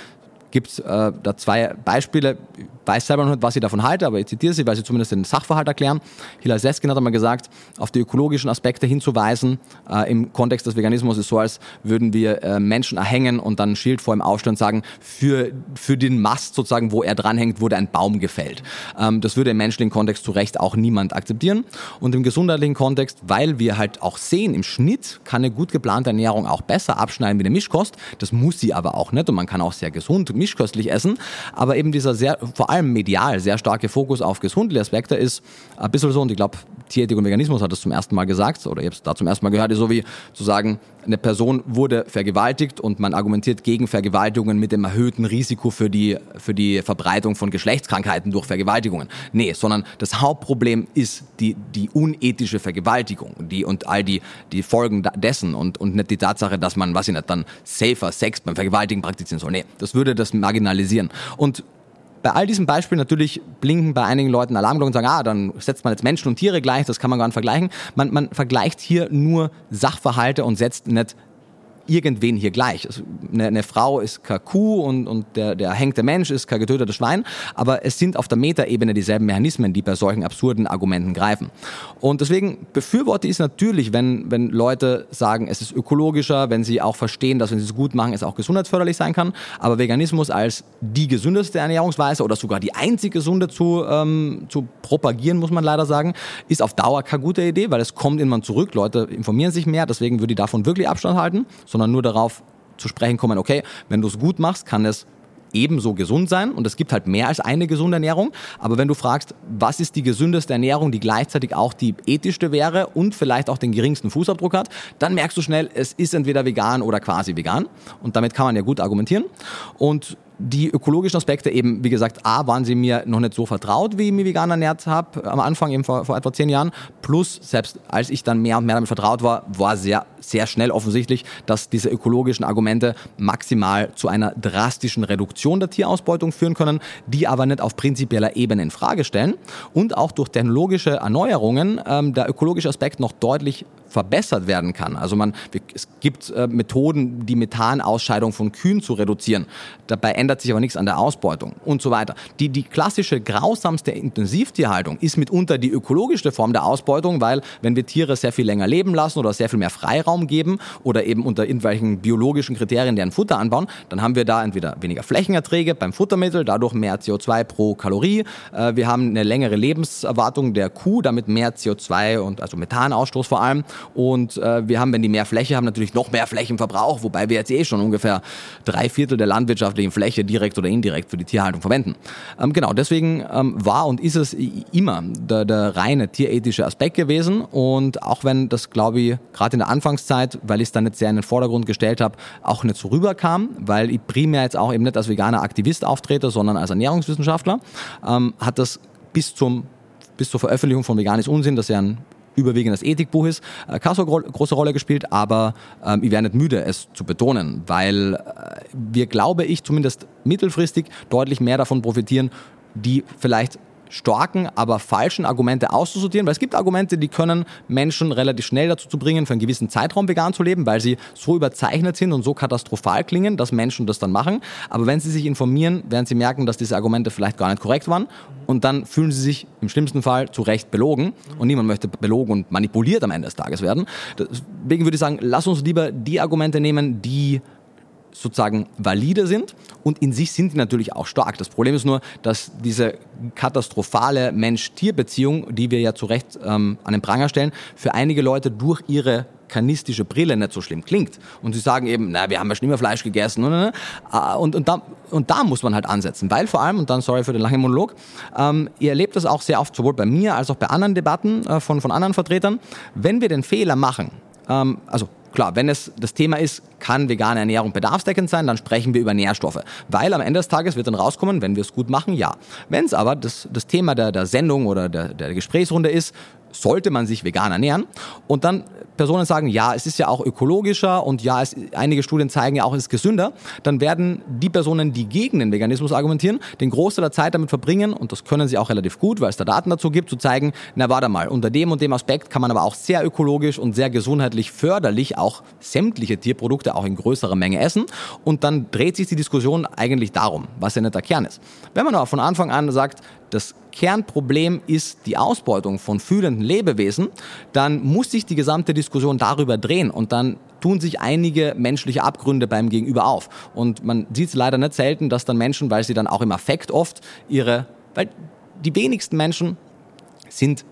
S2: gibt es äh, da zwei Beispiele. Ich weiß selber noch nicht, was ich davon halte, aber ich zitiere sie, weil sie zumindest den Sachverhalt erklären. Hilal Seskin hat einmal gesagt, auf die ökologischen Aspekte hinzuweisen äh, im Kontext des Veganismus ist so, als würden wir äh, Menschen erhängen und dann ein Schild vor ihm aufstellen und sagen, für, für den Mast sozusagen, wo er dranhängt, wurde ein Baum gefällt. Ähm, das würde im menschlichen Kontext zu Recht auch niemand akzeptieren. Und im gesundheitlichen Kontext, weil wir halt auch sehen, im Schnitt kann eine gut geplante Ernährung auch besser abschneiden wie eine Mischkost. Das muss sie aber auch nicht und man kann auch sehr gesund mischköstlich essen. Aber eben dieser sehr, vor allem medial, sehr starke Fokus auf gesundliche Aspekte ist ein bisschen so, und ich glaube, Tierethik und Veganismus hat das zum ersten Mal gesagt, oder ich habe es da zum ersten Mal gehört, ist so wie zu sagen, eine Person wurde vergewaltigt und man argumentiert gegen Vergewaltigungen mit dem erhöhten Risiko für die, für die Verbreitung von Geschlechtskrankheiten durch Vergewaltigungen. Nee, sondern das Hauptproblem ist die, die unethische Vergewaltigung die, und all die, die Folgen dessen und, und nicht die Tatsache, dass man, was ich nicht, dann safer Sex beim Vergewaltigen praktizieren soll. Nee, das würde das marginalisieren. Und bei all diesen Beispielen natürlich blinken bei einigen Leuten Alarmglocken und sagen, ah, dann setzt man jetzt Menschen und Tiere gleich, das kann man gar nicht vergleichen. Man, man vergleicht hier nur Sachverhalte und setzt nicht irgendwen hier gleich. Also eine, eine, Frau ist kein Kuh und, und der, der hängte Mensch ist kein getötetes Schwein, aber es sind auf der Metaebene dieselben Mechanismen, die bei solchen absurden Argumenten greifen. Und deswegen befürworte ich es natürlich, wenn, wenn Leute sagen, es ist ökologischer, wenn sie auch verstehen, dass wenn sie es gut machen, es auch gesundheitsförderlich sein kann. Aber Veganismus als die gesündeste Ernährungsweise oder sogar die einzig gesunde zu, ähm, zu propagieren, muss man leider sagen, ist auf Dauer keine gute Idee, weil es kommt irgendwann zurück. Leute informieren sich mehr, deswegen würde ich davon wirklich Abstand halten. So sondern nur darauf zu sprechen kommen, okay, wenn du es gut machst, kann es ebenso gesund sein und es gibt halt mehr als eine gesunde Ernährung. Aber wenn du fragst, was ist die gesündeste Ernährung, die gleichzeitig auch die ethischste wäre und vielleicht auch den geringsten Fußabdruck hat, dann merkst du schnell, es ist entweder vegan oder quasi vegan und damit kann man ja gut argumentieren. Und die ökologischen Aspekte eben, wie gesagt, A, waren sie mir noch nicht so vertraut, wie ich mich vegan ernährt habe, am Anfang eben vor, vor etwa zehn Jahren. Plus, selbst als ich dann mehr und mehr damit vertraut war, war sehr, sehr schnell offensichtlich, dass diese ökologischen Argumente maximal zu einer drastischen Reduktion der Tierausbeutung führen können, die aber nicht auf prinzipieller Ebene in Frage stellen und auch durch technologische Erneuerungen ähm, der ökologische Aspekt noch deutlich verbessert werden kann. Also man, es gibt äh, Methoden, die Methanausscheidung von Kühen zu reduzieren. Dabei ändert sich aber nichts an der Ausbeutung und so weiter. Die, die klassische grausamste Intensivtierhaltung ist mitunter die ökologischste Form der Ausbeutung, weil wenn wir Tiere sehr viel länger leben lassen oder sehr viel mehr Freiraum geben oder eben unter irgendwelchen biologischen Kriterien deren Futter anbauen, dann haben wir da entweder weniger Flächenerträge beim Futtermittel, dadurch mehr CO2 pro Kalorie. Äh, wir haben eine längere Lebenserwartung der Kuh, damit mehr CO2 und also Methanausstoß vor allem und äh, wir haben, wenn die mehr Fläche haben, natürlich noch mehr Flächenverbrauch, wobei wir jetzt eh schon ungefähr drei Viertel der landwirtschaftlichen Fläche direkt oder indirekt für die Tierhaltung verwenden. Ähm, genau, deswegen ähm, war und ist es immer der, der reine tierethische Aspekt gewesen. Und auch wenn das, glaube ich, gerade in der Anfangszeit, weil ich es dann nicht sehr in den Vordergrund gestellt habe, auch nicht so rüberkam, weil ich primär jetzt auch eben nicht als veganer Aktivist auftrete, sondern als Ernährungswissenschaftler, ähm, hat das bis zum bis zur Veröffentlichung von Veganes Unsinn, das ja ein überwiegend das Ethikbuch ist, äh, so große Rolle gespielt, aber ähm, ich wäre nicht müde, es zu betonen, weil äh, wir, glaube ich, zumindest mittelfristig deutlich mehr davon profitieren, die vielleicht starken, aber falschen Argumente auszusortieren, weil es gibt Argumente, die können Menschen relativ schnell dazu zu bringen, für einen gewissen Zeitraum vegan zu leben, weil sie so überzeichnet sind und so katastrophal klingen, dass Menschen das dann machen. Aber wenn sie sich informieren, werden sie merken, dass diese Argumente vielleicht gar nicht korrekt waren und dann fühlen sie sich im schlimmsten Fall zu Recht belogen und niemand möchte belogen und manipuliert am Ende des Tages werden. Deswegen würde ich sagen, lass uns lieber die Argumente nehmen, die sozusagen valide sind und in sich sind die natürlich auch stark. Das Problem ist nur, dass diese katastrophale Mensch-Tier-Beziehung, die wir ja zu Recht ähm, an den Pranger stellen, für einige Leute durch ihre kanistische Brille nicht so schlimm klingt. Und sie sagen eben, na, wir haben ja schon immer Fleisch gegessen. Und, ne, ne. und, und, da, und da muss man halt ansetzen, weil vor allem, und dann sorry für den langen Monolog, ähm, ihr erlebt das auch sehr oft, sowohl bei mir als auch bei anderen Debatten äh, von, von anderen Vertretern, wenn wir den Fehler machen, ähm, also Klar, wenn es das Thema ist, kann vegane Ernährung bedarfsdeckend sein, dann sprechen wir über Nährstoffe. Weil am Ende des Tages wird dann rauskommen, wenn wir es gut machen, ja. Wenn es aber das, das Thema der, der Sendung oder der, der Gesprächsrunde ist, sollte man sich vegan ernähren. Und dann Personen sagen, ja, es ist ja auch ökologischer und ja, es, einige Studien zeigen ja auch, es ist gesünder, dann werden die Personen, die gegen den Veganismus argumentieren, den Großteil der Zeit damit verbringen, und das können sie auch relativ gut, weil es da Daten dazu gibt, zu zeigen, na warte mal, unter dem und dem Aspekt kann man aber auch sehr ökologisch und sehr gesundheitlich förderlich auch sämtliche Tierprodukte auch in größerer Menge essen. Und dann dreht sich die Diskussion eigentlich darum, was ja nicht der Kern ist. Wenn man aber von Anfang an sagt, das Kernproblem ist die Ausbeutung von fühlenden Lebewesen, dann muss sich die gesamte Diskussion darüber drehen und dann tun sich einige menschliche Abgründe beim Gegenüber auf. Und man sieht es leider nicht selten, dass dann Menschen, weil sie dann auch im Affekt oft ihre, weil die wenigsten Menschen sind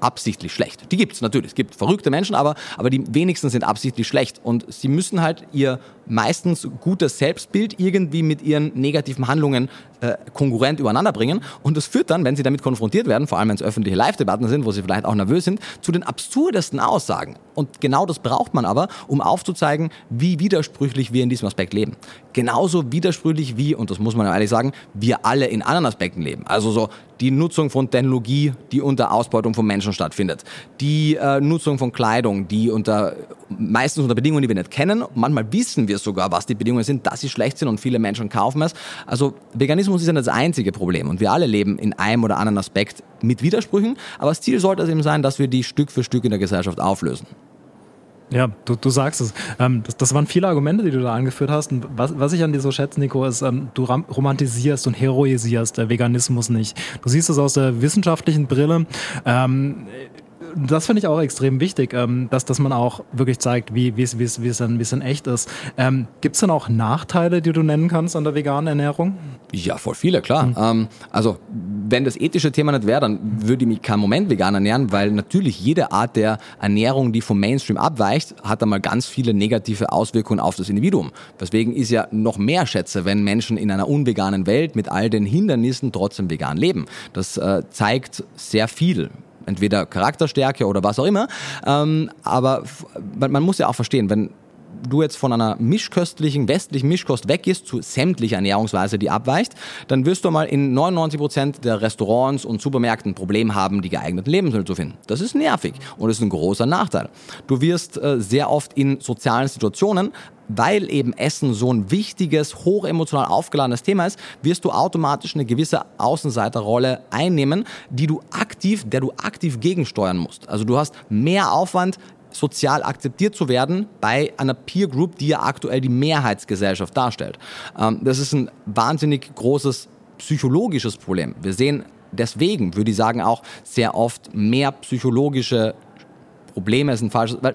S2: absichtlich schlecht. Die gibt es natürlich. Es gibt verrückte Menschen, aber, aber die wenigsten sind absichtlich schlecht. Und sie müssen halt ihr meistens gutes Selbstbild irgendwie mit ihren negativen Handlungen äh, konkurrent übereinander bringen. Und das führt dann, wenn sie damit konfrontiert werden, vor allem wenn es öffentliche Live-Debatten sind, wo sie vielleicht auch nervös sind, zu den absurdesten Aussagen. Und genau das braucht man aber, um aufzuzeigen, wie widersprüchlich wir in diesem Aspekt leben. Genauso widersprüchlich wie, und das muss man ehrlich sagen, wir alle in anderen Aspekten leben. Also so die Nutzung von Technologie, die unter Ausbeutung von Menschen stattfindet, die äh, Nutzung von Kleidung, die unter meistens unter Bedingungen, die wir nicht kennen. Manchmal wissen wir sogar, was die Bedingungen sind, dass sie schlecht sind und viele Menschen kaufen es. Also Veganismus ist ja das einzige Problem und wir alle leben in einem oder anderen Aspekt mit Widersprüchen, aber das Ziel sollte es eben sein, dass wir die Stück für Stück in der Gesellschaft auflösen.
S1: Ja, du, du sagst es. Ähm, das, das waren viele Argumente, die du da angeführt hast. Und was, was ich an dir so schätze, Nico, ist, ähm, du romantisierst und heroisierst der Veganismus nicht. Du siehst es aus der wissenschaftlichen Brille. Ähm, das finde ich auch extrem wichtig, ähm, dass, dass man auch wirklich zeigt, wie, es, wie, es, wie, es, dann, dann echt ist. Ähm, Gibt es dann auch Nachteile, die du nennen kannst an der veganen Ernährung?
S2: Ja, voll viele, klar. Mhm. Ähm, also, wenn das ethische Thema nicht wäre, dann würde ich mich keinen Moment vegan ernähren, weil natürlich jede Art der Ernährung, die vom Mainstream abweicht, hat einmal ganz viele negative Auswirkungen auf das Individuum. Deswegen ist ja noch mehr schätze, wenn Menschen in einer unveganen Welt mit all den Hindernissen trotzdem vegan leben. Das äh, zeigt sehr viel entweder Charakterstärke oder was auch immer. Ähm, aber man, man muss ja auch verstehen, wenn du jetzt von einer mischköstlichen, westlichen Mischkost weggehst zu sämtlicher Ernährungsweise, die abweicht, dann wirst du mal in 99 Prozent der Restaurants und Supermärkten ein Problem haben, die geeigneten Lebensmittel zu finden. Das ist nervig und ist ein großer Nachteil. Du wirst äh, sehr oft in sozialen Situationen weil eben Essen so ein wichtiges, hochemotional aufgeladenes Thema ist, wirst du automatisch eine gewisse Außenseiterrolle einnehmen, die du aktiv, der du aktiv gegensteuern musst. Also du hast mehr Aufwand, sozial akzeptiert zu werden bei einer Peer Group, die ja aktuell die Mehrheitsgesellschaft darstellt. Ähm, das ist ein wahnsinnig großes psychologisches Problem. Wir sehen deswegen, würde ich sagen, auch sehr oft mehr psychologische Probleme, ist ein falsches, weil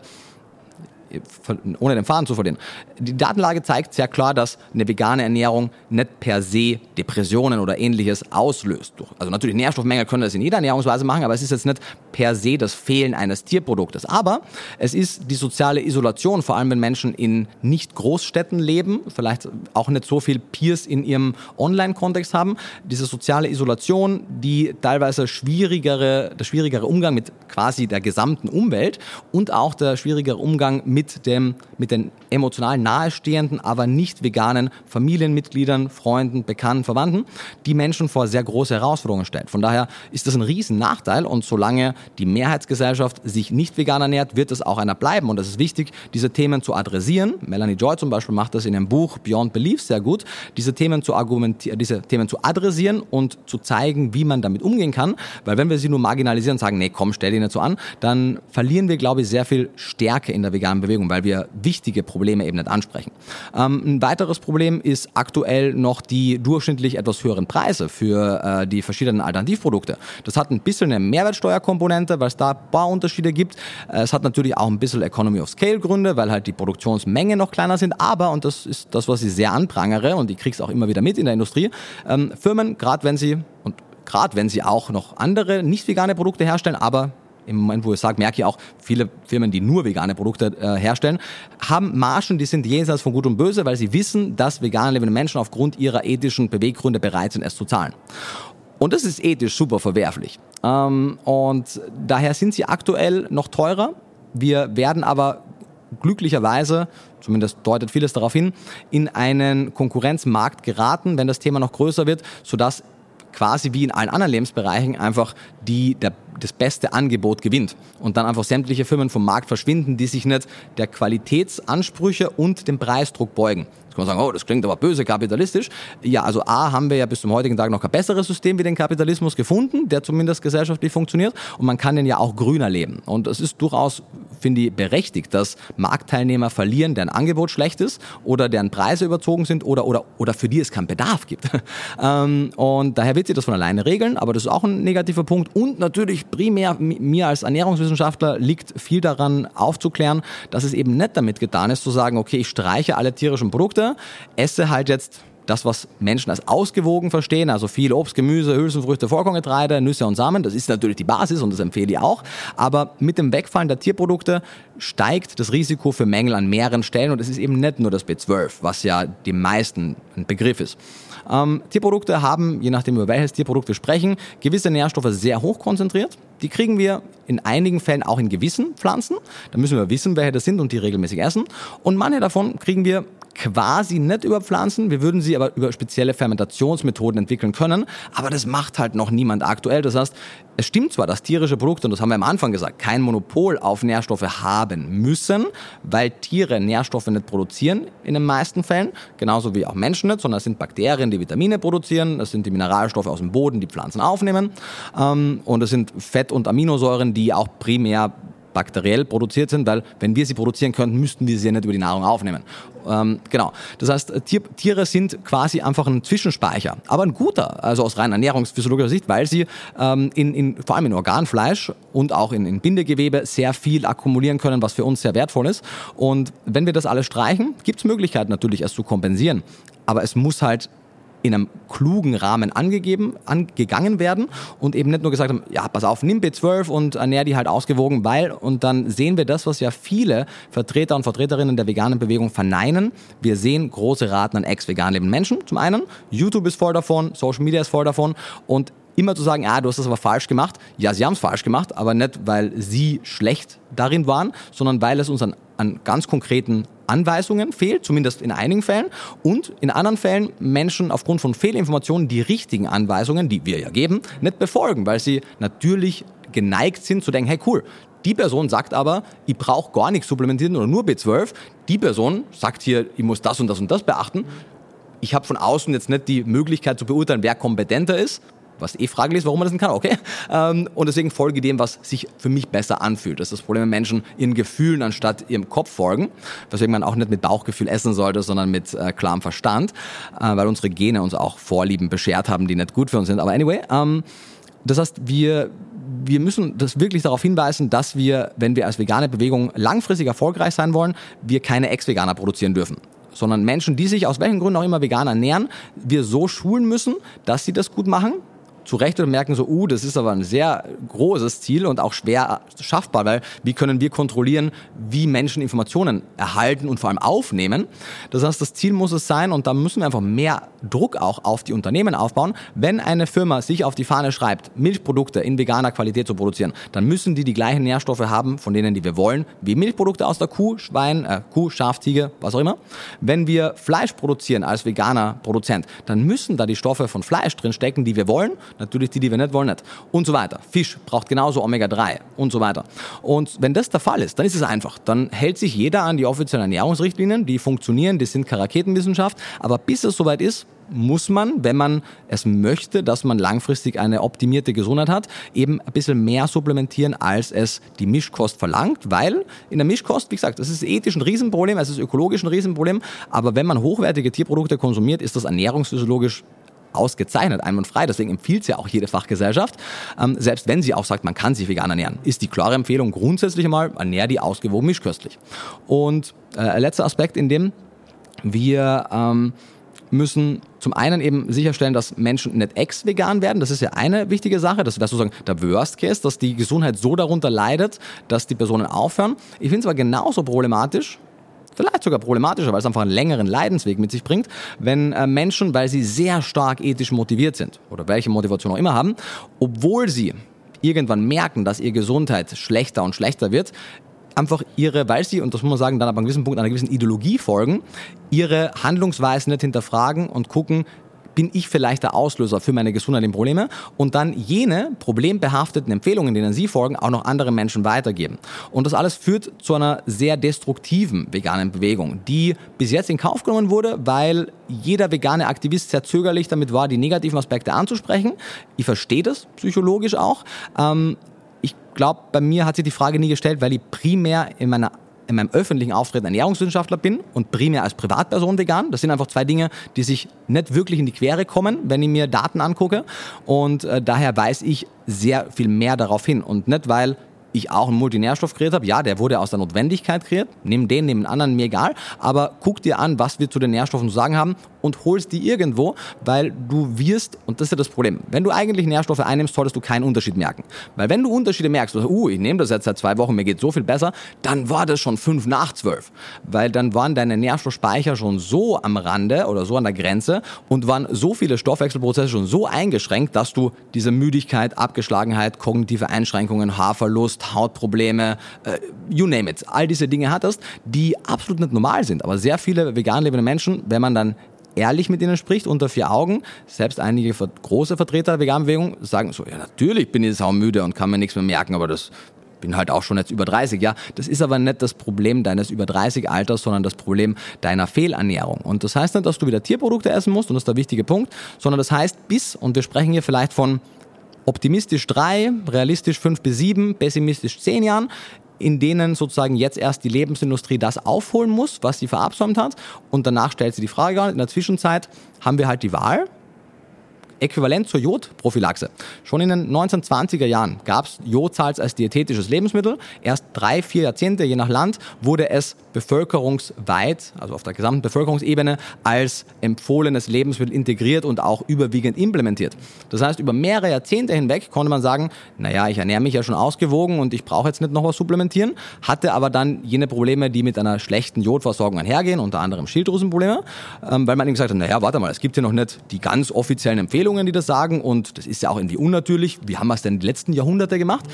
S2: ohne den Faden zu verlieren. Die Datenlage zeigt sehr klar, dass eine vegane Ernährung nicht per se Depressionen oder ähnliches auslöst. Also natürlich Nährstoffmängel können das in jeder Ernährungsweise machen, aber es ist jetzt nicht per se das Fehlen eines Tierproduktes. Aber es ist die soziale Isolation, vor allem wenn Menschen in nicht Großstädten leben, vielleicht auch nicht so viel Peers in ihrem Online-Kontext haben, diese soziale Isolation, die teilweise schwierigere, der schwierigere Umgang mit quasi der gesamten Umwelt und auch der schwierigere Umgang mit mit, dem, mit den emotional nahestehenden, aber nicht veganen Familienmitgliedern, Freunden, Bekannten, Verwandten, die Menschen vor sehr große Herausforderungen stellt. Von daher ist das ein riesen Nachteil und solange die Mehrheitsgesellschaft sich nicht vegan ernährt, wird es auch einer bleiben und es ist wichtig, diese Themen zu adressieren. Melanie Joy zum Beispiel macht das in ihrem Buch Beyond Belief sehr gut, diese Themen zu argumentieren, diese Themen zu adressieren und zu zeigen, wie man damit umgehen kann, weil wenn wir sie nur marginalisieren und sagen, nee, komm, stell dich nicht so an, dann verlieren wir, glaube ich, sehr viel Stärke in der veganen Bewegung Bewegung, weil wir wichtige Probleme eben nicht ansprechen. Ähm, ein weiteres Problem ist aktuell noch die durchschnittlich etwas höheren Preise für äh, die verschiedenen Alternativprodukte. Das hat ein bisschen eine Mehrwertsteuerkomponente, weil es da ein paar Unterschiede gibt. Es hat natürlich auch ein bisschen Economy of Scale Gründe, weil halt die Produktionsmengen noch kleiner sind. Aber, und das ist das, was ich sehr anprangere und ich kriege es auch immer wieder mit in der Industrie, ähm, Firmen, gerade wenn sie, und gerade wenn sie auch noch andere nicht vegane Produkte herstellen, aber im Moment, wo ich sage, merke ich auch, viele Firmen, die nur vegane Produkte äh, herstellen, haben Margen, die sind jenseits von Gut und Böse, weil sie wissen, dass vegan lebende Menschen aufgrund ihrer ethischen Beweggründe bereit sind, es zu zahlen. Und das ist ethisch super verwerflich. Ähm, und daher sind sie aktuell noch teurer. Wir werden aber glücklicherweise, zumindest deutet vieles darauf hin, in einen Konkurrenzmarkt geraten, wenn das Thema noch größer wird, sodass quasi wie in allen anderen Lebensbereichen einfach die, der, das beste Angebot gewinnt und dann einfach sämtliche Firmen vom Markt verschwinden, die sich nicht der Qualitätsansprüche und dem Preisdruck beugen. Jetzt kann man sagen, oh, das klingt aber böse kapitalistisch. Ja, also A, haben wir ja bis zum heutigen Tag noch kein besseres System wie den Kapitalismus gefunden, der zumindest gesellschaftlich funktioniert. Und man kann den ja auch grüner leben. Und es ist durchaus, finde ich, berechtigt, dass Marktteilnehmer verlieren, deren Angebot schlecht ist oder deren Preise überzogen sind oder, oder, oder für die es keinen Bedarf gibt. Ähm, und daher wird sich das von alleine regeln, aber das ist auch ein negativer Punkt. Und natürlich primär mir als Ernährungswissenschaftler liegt viel daran aufzuklären, dass es eben nicht damit getan ist, zu sagen, okay, ich streiche alle tierischen Produkte, Produkte, esse halt jetzt das, was Menschen als ausgewogen verstehen, also viel Obst, Gemüse, Hülsenfrüchte, Vollkorngetreide, Nüsse und Samen, das ist natürlich die Basis und das empfehle ich auch. Aber mit dem Wegfallen der Tierprodukte steigt das Risiko für Mängel an mehreren Stellen und es ist eben nicht nur das B12, was ja dem meisten ein Begriff ist. Ähm, Tierprodukte haben, je nachdem über welches Tierprodukt wir sprechen, gewisse Nährstoffe sehr hoch konzentriert. Die kriegen wir in einigen Fällen auch in gewissen Pflanzen. Da müssen wir wissen, welche das sind und die regelmäßig essen. Und manche davon kriegen wir quasi nicht über Pflanzen. Wir würden sie aber über spezielle Fermentationsmethoden entwickeln können. Aber das macht halt noch niemand aktuell. Das heißt, es stimmt zwar, dass tierische Produkte, und das haben wir am Anfang gesagt, kein Monopol auf Nährstoffe haben müssen, weil Tiere Nährstoffe nicht produzieren in den meisten Fällen, genauso wie auch Menschen nicht, sondern es sind Bakterien, die Vitamine produzieren, es sind die Mineralstoffe aus dem Boden, die Pflanzen aufnehmen ähm, und es sind Fett- und Aminosäuren, die auch primär bakteriell produziert sind, weil wenn wir sie produzieren könnten, müssten wir sie ja nicht über die Nahrung aufnehmen. Ähm, genau. Das heißt, Tier, Tiere sind quasi einfach ein Zwischenspeicher, aber ein guter, also aus rein ernährungsphysiologischer Sicht, weil sie ähm, in, in, vor allem in Organfleisch und auch in, in Bindegewebe sehr viel akkumulieren können, was für uns sehr wertvoll ist. Und wenn wir das alles streichen, gibt es Möglichkeiten natürlich, es zu kompensieren. Aber es muss halt in einem klugen Rahmen angegeben, angegangen werden und eben nicht nur gesagt haben, ja, pass auf, nimm B12 und ernähr die halt ausgewogen, weil, und dann sehen wir das, was ja viele Vertreter und Vertreterinnen der veganen Bewegung verneinen. Wir sehen große Raten an ex-vegan lebenden Menschen, zum einen. YouTube ist voll davon, Social Media ist voll davon und immer zu sagen, ah, du hast das aber falsch gemacht. Ja, sie haben es falsch gemacht, aber nicht, weil sie schlecht darin waren, sondern weil es uns an, an ganz konkreten Anweisungen fehlt, zumindest in einigen Fällen, und in anderen Fällen Menschen aufgrund von Fehlinformationen die richtigen Anweisungen, die wir ja geben, nicht befolgen, weil sie natürlich geneigt sind zu denken, hey cool, die Person sagt aber, ich brauche gar nichts supplementieren oder nur B12. Die Person sagt hier, ich muss das und das und das beachten. Ich habe von außen jetzt nicht die Möglichkeit zu beurteilen, wer kompetenter ist was eh fraglich ist, warum man das nicht kann, okay. Ähm, und deswegen folge dem, was sich für mich besser anfühlt. Das ist das Problem, wenn Menschen ihren Gefühlen anstatt ihrem Kopf folgen, weswegen man auch nicht mit Bauchgefühl essen sollte, sondern mit äh, klarem Verstand, äh, weil unsere Gene uns auch Vorlieben beschert haben, die nicht gut für uns sind. Aber anyway, ähm, das heißt, wir, wir müssen das wirklich darauf hinweisen, dass wir, wenn wir als vegane Bewegung langfristig erfolgreich sein wollen, wir keine Ex-Veganer produzieren dürfen sondern Menschen, die sich aus welchen Gründen auch immer vegan ernähren, wir so schulen müssen, dass sie das gut machen, zu Recht merken so, uh, das ist aber ein sehr großes Ziel und auch schwer schaffbar, weil wie können wir kontrollieren, wie Menschen Informationen erhalten und vor allem aufnehmen. Das heißt, das Ziel muss es sein und da müssen wir einfach mehr Druck auch auf die Unternehmen aufbauen. Wenn eine Firma sich auf die Fahne schreibt, Milchprodukte in veganer Qualität zu produzieren, dann müssen die die gleichen Nährstoffe haben, von denen, die wir wollen, wie Milchprodukte aus der Kuh, Schwein, äh, Kuh, Schaf, Tiger, was auch immer. Wenn wir Fleisch produzieren als veganer Produzent, dann müssen da die Stoffe von Fleisch drin stecken, die wir wollen Natürlich die, die wir nicht wollen, nicht. Und so weiter. Fisch braucht genauso Omega-3 und so weiter. Und wenn das der Fall ist, dann ist es einfach. Dann hält sich jeder an die offiziellen Ernährungsrichtlinien, die funktionieren, die sind Karaketenwissenschaft. Aber bis es soweit ist, muss man, wenn man es möchte, dass man langfristig eine optimierte Gesundheit hat, eben ein bisschen mehr supplementieren, als es die Mischkost verlangt, weil in der Mischkost, wie gesagt, das ist ethisch ein Riesenproblem, es ist ökologisch ein Riesenproblem, aber wenn man hochwertige Tierprodukte konsumiert, ist das ernährungsphysiologisch ausgezeichnet, einwandfrei. Deswegen empfiehlt es ja auch jede Fachgesellschaft. Ähm, selbst wenn sie auch sagt, man kann sich vegan ernähren, ist die klare Empfehlung grundsätzlich einmal, ernähr die ausgewogen mischköstlich. Und äh, letzter Aspekt, in dem wir ähm, müssen zum einen eben sicherstellen, dass Menschen nicht ex-vegan werden. Das ist ja eine wichtige Sache. Das wäre sozusagen der Worst Case, dass die Gesundheit so darunter leidet, dass die Personen aufhören. Ich finde es aber genauso problematisch, vielleicht sogar problematischer, weil es einfach einen längeren Leidensweg mit sich bringt, wenn äh, Menschen, weil sie sehr stark ethisch motiviert sind oder welche Motivation auch immer haben, obwohl sie irgendwann merken, dass ihre Gesundheit schlechter und schlechter wird, einfach ihre, weil sie, und das muss man sagen, dann ab einem gewissen Punkt einer gewissen Ideologie folgen, ihre Handlungsweisen nicht hinterfragen und gucken, bin ich vielleicht der Auslöser für meine gesundheitlichen Probleme und dann jene problembehafteten Empfehlungen, denen Sie folgen, auch noch anderen Menschen weitergeben. Und das alles führt zu einer sehr destruktiven veganen Bewegung, die bis jetzt in Kauf genommen wurde, weil jeder vegane Aktivist sehr zögerlich damit war, die negativen Aspekte anzusprechen. Ich verstehe das psychologisch auch. Ähm, ich glaube, bei mir hat sich die Frage nie gestellt, weil ich primär in meiner in meinem öffentlichen Auftreten Ernährungswissenschaftler bin und primär als Privatperson vegan. Das sind einfach zwei Dinge, die sich nicht wirklich in die Quere kommen, wenn ich mir Daten angucke. Und äh, daher weiß ich sehr viel mehr darauf hin. Und nicht, weil ich auch einen Multinährstoff kreiert habe. Ja, der wurde aus der Notwendigkeit kreiert. Nimm den, nimm den anderen, mir egal. Aber guck dir an, was wir zu den Nährstoffen zu sagen haben und holst die irgendwo, weil du wirst, und das ist ja das Problem, wenn du eigentlich Nährstoffe einnimmst, solltest du keinen Unterschied merken. Weil wenn du Unterschiede merkst, also, uh, ich nehme das jetzt seit zwei Wochen, mir geht so viel besser, dann war das schon fünf nach zwölf. Weil dann waren deine Nährstoffspeicher schon so am Rande oder so an der Grenze und waren so viele Stoffwechselprozesse schon so eingeschränkt, dass du diese Müdigkeit, Abgeschlagenheit, kognitive Einschränkungen, Haarverlust, Hautprobleme, äh, you name it, all diese Dinge hattest, die absolut nicht normal sind. Aber sehr viele vegan lebende Menschen, wenn man dann ehrlich mit ihnen spricht, unter vier Augen, selbst einige große Vertreter der Veganbewegung sagen so, ja natürlich bin ich saumüde und kann mir nichts mehr merken, aber das bin halt auch schon jetzt über 30, ja. Das ist aber nicht das Problem deines über 30 Alters, sondern das Problem deiner Fehlernährung. Und das heißt nicht, dass du wieder Tierprodukte essen musst, und das ist der wichtige Punkt, sondern das heißt bis, und wir sprechen hier vielleicht von optimistisch drei, realistisch fünf bis sieben, pessimistisch zehn Jahren, in denen sozusagen jetzt erst die Lebensindustrie das aufholen muss, was sie verabsäumt hat. Und danach stellt sie die Frage, in der Zwischenzeit haben wir halt die Wahl, äquivalent zur Jodprophylaxe. Schon in den 1920er Jahren gab es Jodsalz als diätetisches Lebensmittel. Erst drei, vier Jahrzehnte, je nach Land, wurde es bevölkerungsweit, also auf der gesamten Bevölkerungsebene, als empfohlenes Lebensmittel integriert und auch überwiegend implementiert. Das heißt, über mehrere Jahrzehnte hinweg konnte man sagen, naja, ich ernähre mich ja schon ausgewogen und ich brauche jetzt nicht noch was supplementieren, hatte aber dann jene Probleme, die mit einer schlechten Jodversorgung einhergehen, unter anderem Schilddrüsenprobleme, ähm, weil man eben gesagt hat, naja, warte mal, es gibt ja noch nicht die ganz offiziellen Empfehlungen, die das sagen und das ist ja auch irgendwie unnatürlich. Wie haben wir es denn die letzten Jahrhunderte gemacht?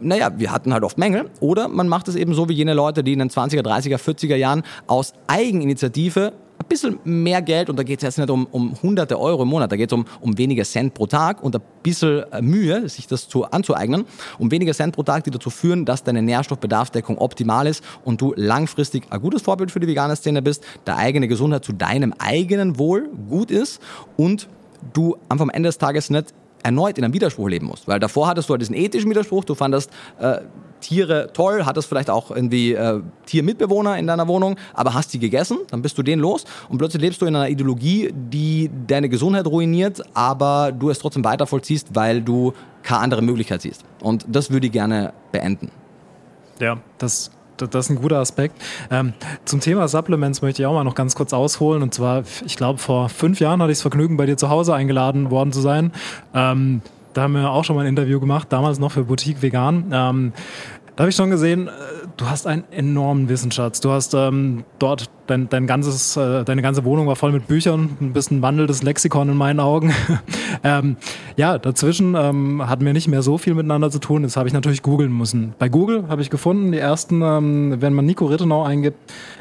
S2: Naja, wir hatten halt oft Mängel. Oder man macht es eben so wie jene Leute, die in den 20er, 30er, 40er Jahren aus Eigeninitiative ein bisschen mehr Geld, und da geht es jetzt nicht um, um hunderte Euro im Monat, da geht es um, um weniger Cent pro Tag und ein bisschen äh, Mühe, sich das zu, anzueignen, um weniger Cent pro Tag, die dazu führen, dass deine Nährstoffbedarfsdeckung optimal ist und du langfristig ein gutes Vorbild für die vegane Szene bist, der eigene Gesundheit zu deinem eigenen Wohl gut ist und du am Ende des Tages nicht erneut in einem Widerspruch leben musst. Weil davor hattest du halt diesen ethischen Widerspruch, du fandest äh, Tiere toll, hattest vielleicht auch irgendwie äh, Tiermitbewohner in deiner Wohnung, aber hast sie gegessen, dann bist du den los und plötzlich lebst du in einer Ideologie, die deine Gesundheit ruiniert, aber du es trotzdem weiter vollziehst, weil du keine andere Möglichkeit siehst. Und das würde ich gerne beenden.
S1: Ja, das das ist ein guter Aspekt. Ähm, zum Thema Supplements möchte ich auch mal noch ganz kurz ausholen. Und zwar, ich glaube, vor fünf Jahren hatte ich das Vergnügen, bei dir zu Hause eingeladen worden zu sein. Ähm, da haben wir auch schon mal ein Interview gemacht, damals noch für Boutique Vegan. Ähm, da habe ich schon gesehen, äh, du hast einen enormen Wissensschatz. Du hast ähm, dort dein, dein ganzes, äh, deine ganze Wohnung war voll mit Büchern, ein bisschen wandelndes Lexikon in meinen Augen. ähm, ja, dazwischen ähm, hatten wir nicht mehr so viel miteinander zu tun. Das habe ich natürlich googeln müssen. Bei Google habe ich gefunden, die ersten, ähm, wenn man Nico Rittenau eingibt,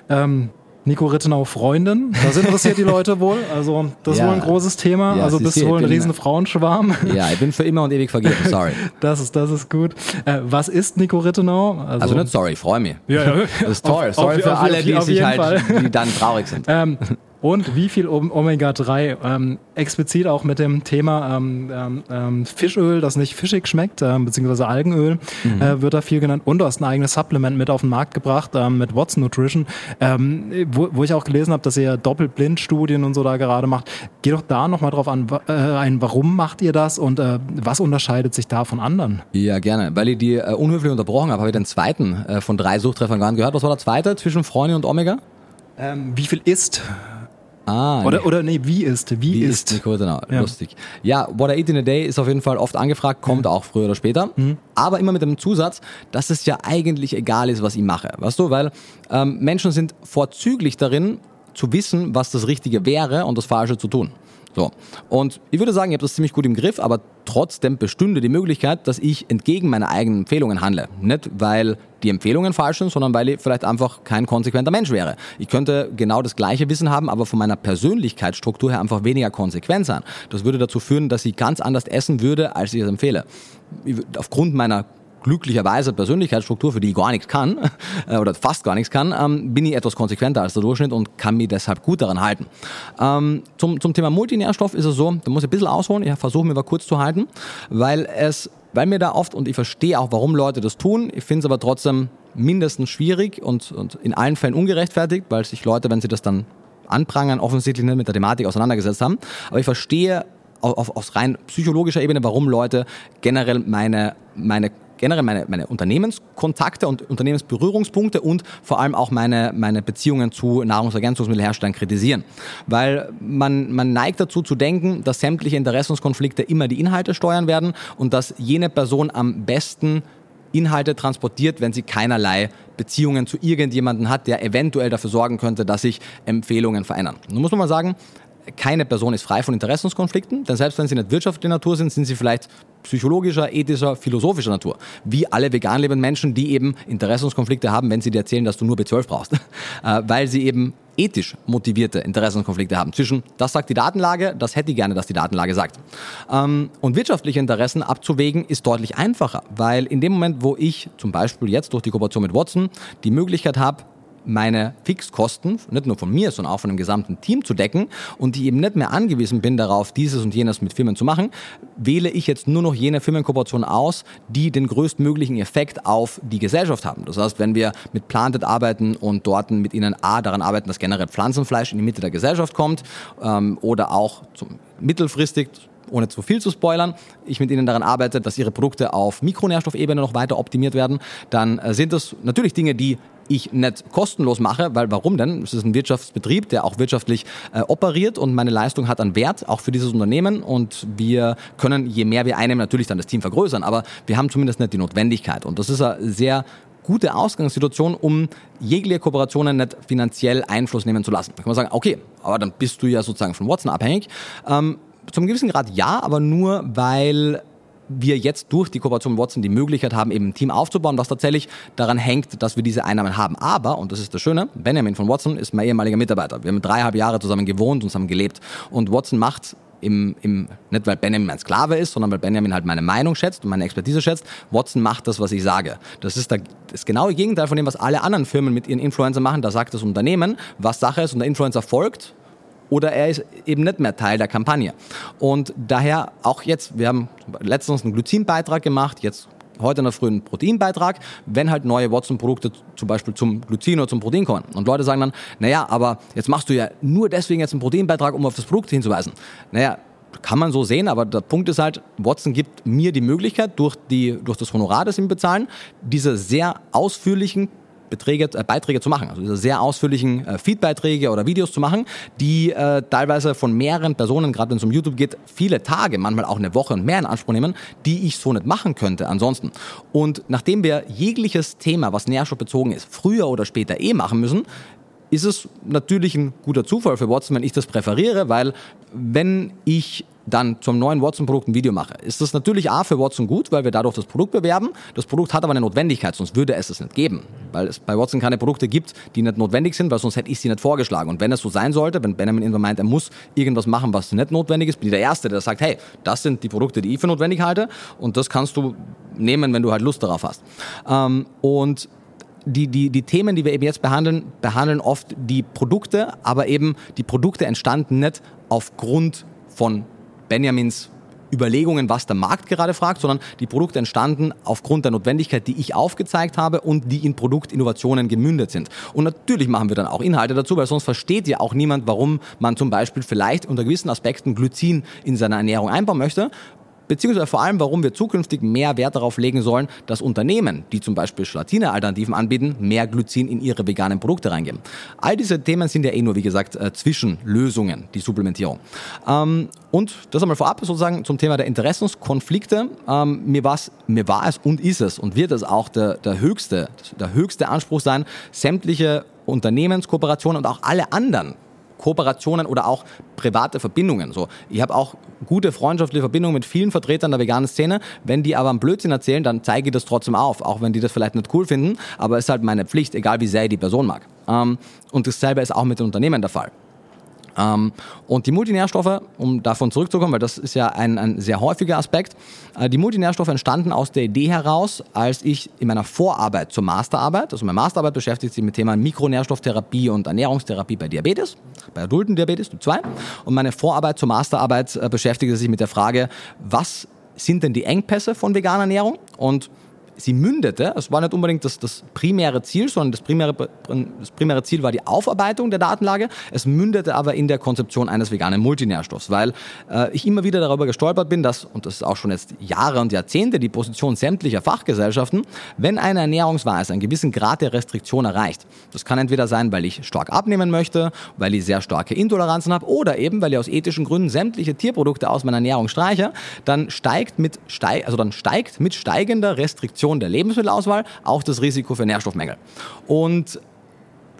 S1: ähm, Nico Rittenau Freundin. Das interessiert die Leute wohl. Also das ja. ist wohl ein großes Thema. Ja, also bist du wohl ein riesen Frauenschwarm.
S2: Ja, ich bin für immer und ewig vergeben. Sorry.
S1: das ist das ist gut. Äh, was ist Nico Rittenau?
S2: Also, also nicht sorry, freue mich. Ja, ja. Das ist toll. Auf, sorry auf, für auf, alle, die sich halt, die dann traurig sind. Ähm,
S1: und wie viel Omega-3. Ähm, explizit auch mit dem Thema ähm, ähm, ähm, Fischöl, das nicht fischig schmeckt, äh, beziehungsweise Algenöl, mhm. äh, wird da viel genannt. Und du hast ein eigenes Supplement mit auf den Markt gebracht, äh, mit Watson Nutrition, ähm, wo, wo ich auch gelesen habe, dass ihr Doppelblindstudien und so da gerade macht. Geh doch da nochmal drauf an, äh, ein, warum macht ihr das und äh, was unterscheidet sich da von anderen?
S2: Ja, gerne. Weil ich die äh, unhöflich unterbrochen habe, habe ich den zweiten äh, von drei Suchtreffern gar nicht gehört. Was war der zweite zwischen Freundin und Omega?
S1: Ähm, wie viel ist? Ah, oder, nee. oder nee, wie ist? Wie, wie ist? ist
S2: genau, ja. lustig. Ja, What I Eat in a Day ist auf jeden Fall oft angefragt, kommt mhm. auch früher oder später. Mhm. Aber immer mit dem Zusatz, dass es ja eigentlich egal ist, was ich mache. Weißt du, weil ähm, Menschen sind vorzüglich darin, zu wissen, was das Richtige wäre und das Falsche zu tun. So. Und ich würde sagen, ich habe das ziemlich gut im Griff, aber trotzdem bestünde die Möglichkeit, dass ich entgegen meiner eigenen Empfehlungen handle. Nicht, weil die Empfehlungen falsch sind, sondern weil ich vielleicht einfach kein konsequenter Mensch wäre. Ich könnte genau das gleiche Wissen haben, aber von meiner Persönlichkeitsstruktur her einfach weniger konsequent sein. Das würde dazu führen, dass ich ganz anders essen würde, als ich es empfehle. Aufgrund meiner glücklicherweise Persönlichkeitsstruktur, für die ich gar nichts kann äh, oder fast gar nichts kann, ähm, bin ich etwas konsequenter als der Durchschnitt und kann mich deshalb gut daran halten. Ähm, zum, zum Thema Multinährstoff ist es so, da muss ich ein bisschen ausholen, ich versuche mir aber kurz zu halten, weil es, weil mir da oft, und ich verstehe auch, warum Leute das tun, ich finde es aber trotzdem mindestens schwierig und, und in allen Fällen ungerechtfertigt, weil sich Leute, wenn sie das dann anprangern, offensichtlich nicht mit der Thematik auseinandergesetzt haben. Aber ich verstehe auf, auf rein psychologischer Ebene, warum Leute generell meine, meine generell meine, meine Unternehmenskontakte und Unternehmensberührungspunkte und vor allem auch meine, meine Beziehungen zu Nahrungsergänzungsmittelherstellern kritisieren. Weil man, man neigt dazu zu denken, dass sämtliche Interessenskonflikte immer die Inhalte steuern werden und dass jene Person am besten Inhalte transportiert, wenn sie keinerlei Beziehungen zu irgendjemandem hat, der eventuell dafür sorgen könnte, dass sich Empfehlungen verändern. Nun muss man mal sagen, keine Person ist frei von Interessenskonflikten, denn selbst wenn sie nicht wirtschaftlicher Natur sind, sind sie vielleicht psychologischer, ethischer, philosophischer Natur. Wie alle vegan lebenden Menschen, die eben Interessenskonflikte haben, wenn sie dir erzählen, dass du nur B12 brauchst. Äh, weil sie eben ethisch motivierte Interessenskonflikte haben. Zwischen, das sagt die Datenlage, das hätte ich gerne, dass die Datenlage sagt. Ähm, und wirtschaftliche Interessen abzuwägen ist deutlich einfacher, weil in dem Moment, wo ich zum Beispiel jetzt durch die Kooperation mit Watson die Möglichkeit habe, meine Fixkosten, nicht nur von mir, sondern auch von dem gesamten Team zu decken und ich eben nicht mehr angewiesen bin darauf, dieses und jenes mit Firmen zu machen, wähle ich jetzt nur noch jene Firmenkooperationen aus, die den größtmöglichen Effekt auf die Gesellschaft haben. Das heißt, wenn wir mit Planted arbeiten und dort mit ihnen A daran arbeiten, dass generell Pflanzenfleisch in die Mitte der Gesellschaft kommt ähm, oder auch zum, mittelfristig ohne zu viel zu spoilern, ich mit Ihnen daran arbeite, dass Ihre Produkte auf Mikronährstoffebene noch weiter optimiert werden, dann äh, sind das natürlich Dinge, die ich nicht kostenlos mache, weil warum denn? Es ist ein Wirtschaftsbetrieb, der auch wirtschaftlich äh, operiert und meine Leistung hat einen Wert, auch für dieses Unternehmen und wir können, je mehr wir einnehmen, natürlich dann das Team vergrößern, aber wir haben zumindest nicht die Notwendigkeit und das ist eine sehr gute Ausgangssituation, um jegliche Kooperationen nicht finanziell Einfluss nehmen zu lassen. Da kann man sagen, okay, aber dann bist du ja sozusagen von Watson abhängig. Ähm, zum gewissen Grad ja, aber nur weil wir jetzt durch die Kooperation mit Watson die Möglichkeit haben, eben ein Team aufzubauen, was tatsächlich daran hängt, dass wir diese Einnahmen haben. Aber, und das ist das Schöne, Benjamin von Watson ist mein ehemaliger Mitarbeiter. Wir haben dreieinhalb Jahre zusammen gewohnt und zusammen gelebt. Und Watson macht im, im, nicht weil Benjamin mein Sklave ist, sondern weil Benjamin halt meine Meinung schätzt und meine Expertise schätzt. Watson macht das, was ich sage. Das ist der, das genaue Gegenteil von dem, was alle anderen Firmen mit ihren Influencern machen. Da sagt das Unternehmen, was Sache ist und der Influencer folgt oder er ist eben nicht mehr Teil der Kampagne. Und daher auch jetzt, wir haben letztens einen Glycinbeitrag gemacht, jetzt heute in der frühen Proteinbeitrag, wenn halt neue Watson-Produkte zum Beispiel zum Glycin oder zum Protein kommen. Und Leute sagen dann, naja, aber jetzt machst du ja nur deswegen jetzt einen Proteinbeitrag, um auf das Produkt hinzuweisen. Naja, kann man so sehen, aber der Punkt ist halt, Watson gibt mir die Möglichkeit, durch, die, durch das Honorar, das sie mir bezahlen, diese sehr ausführlichen Beträge, äh, Beiträge zu machen, also diese sehr ausführlichen äh, Feedbeiträge oder Videos zu machen, die äh, teilweise von mehreren Personen, gerade wenn es um YouTube geht, viele Tage, manchmal auch eine Woche und mehr in Anspruch nehmen, die ich so nicht machen könnte ansonsten. Und nachdem wir jegliches Thema, was nährstoffbezogen ist, früher oder später eh machen müssen, ist es natürlich ein guter Zufall für Watson, wenn ich das präferiere, weil wenn ich dann zum neuen Watson-Produkt ein Video mache, ist das natürlich A für Watson gut, weil wir dadurch das Produkt bewerben. Das Produkt hat aber eine Notwendigkeit, sonst würde es es nicht geben. Weil es bei Watson keine Produkte gibt, die nicht notwendig sind, weil sonst hätte ich sie nicht vorgeschlagen. Und wenn es so sein sollte, wenn Benjamin irgendwann meint, er muss irgendwas machen, was nicht notwendig ist, bin ich der Erste, der sagt, hey, das sind die Produkte, die ich für notwendig halte und das kannst du nehmen, wenn du halt Lust darauf hast. Ähm, und die, die, die Themen, die wir eben jetzt behandeln, behandeln oft die Produkte, aber eben die Produkte entstanden nicht aufgrund von Benjamins Überlegungen, was der Markt gerade fragt, sondern die Produkte entstanden aufgrund der Notwendigkeit, die ich aufgezeigt habe und die in Produktinnovationen gemündet sind. Und natürlich machen wir dann auch Inhalte dazu, weil sonst versteht ja auch niemand, warum man zum Beispiel vielleicht unter gewissen Aspekten Glycin in seiner Ernährung einbauen möchte beziehungsweise vor allem, warum wir zukünftig mehr Wert darauf legen sollen, dass Unternehmen, die zum Beispiel Gelatine-Alternativen anbieten, mehr Glycin in ihre veganen Produkte reingeben. All diese Themen sind ja eh nur, wie gesagt, äh, Zwischenlösungen, die Supplementierung. Ähm, und das einmal vorab sozusagen zum Thema der Interessenskonflikte. Ähm, mir, mir war es und ist es und wird es auch der, der, höchste, der höchste Anspruch sein, sämtliche Unternehmenskooperationen und auch alle anderen Kooperationen oder auch private Verbindungen. So, ich habe auch gute freundschaftliche Verbindungen mit vielen Vertretern der veganen Szene. Wenn die aber einen Blödsinn erzählen, dann zeige ich das trotzdem auf, auch wenn die das vielleicht nicht cool finden. Aber es ist halt meine Pflicht, egal wie sehr ich die Person mag. Ähm, und dasselbe ist auch mit den Unternehmen der Fall. Ähm, und die Multinährstoffe, um davon zurückzukommen, weil das ist ja ein, ein sehr häufiger Aspekt, äh, die Multinährstoffe entstanden aus der Idee heraus, als ich in meiner Vorarbeit zur Masterarbeit, also meine Masterarbeit beschäftigt sich mit Themen Mikronährstofftherapie und Ernährungstherapie bei Diabetes, bei adulten Diabetes Typ 2. Und meine Vorarbeit zur Masterarbeit äh, beschäftigte sich mit der Frage, was sind denn die Engpässe von veganer Ernährung? Und sie mündete, es war nicht unbedingt das, das primäre Ziel, sondern das primäre, das primäre Ziel war die Aufarbeitung der Datenlage. Es mündete aber in der Konzeption eines veganen Multinährstoffs, weil äh, ich immer wieder darüber gestolpert bin, dass, und das ist auch schon jetzt Jahre und Jahrzehnte die Position sämtlicher Fachgesellschaften, wenn eine Ernährungsweise einen gewissen Grad der Restriktion erreicht, das kann entweder sein, weil ich stark abnehmen möchte, weil ich sehr starke Intoleranzen habe oder eben, weil ich aus ethischen Gründen sämtliche Tierprodukte aus meiner Ernährung streiche, dann steigt mit, steig, also dann steigt mit steigender Restriktion Reduktion der Lebensmittelauswahl auch das Risiko für Nährstoffmängel. Und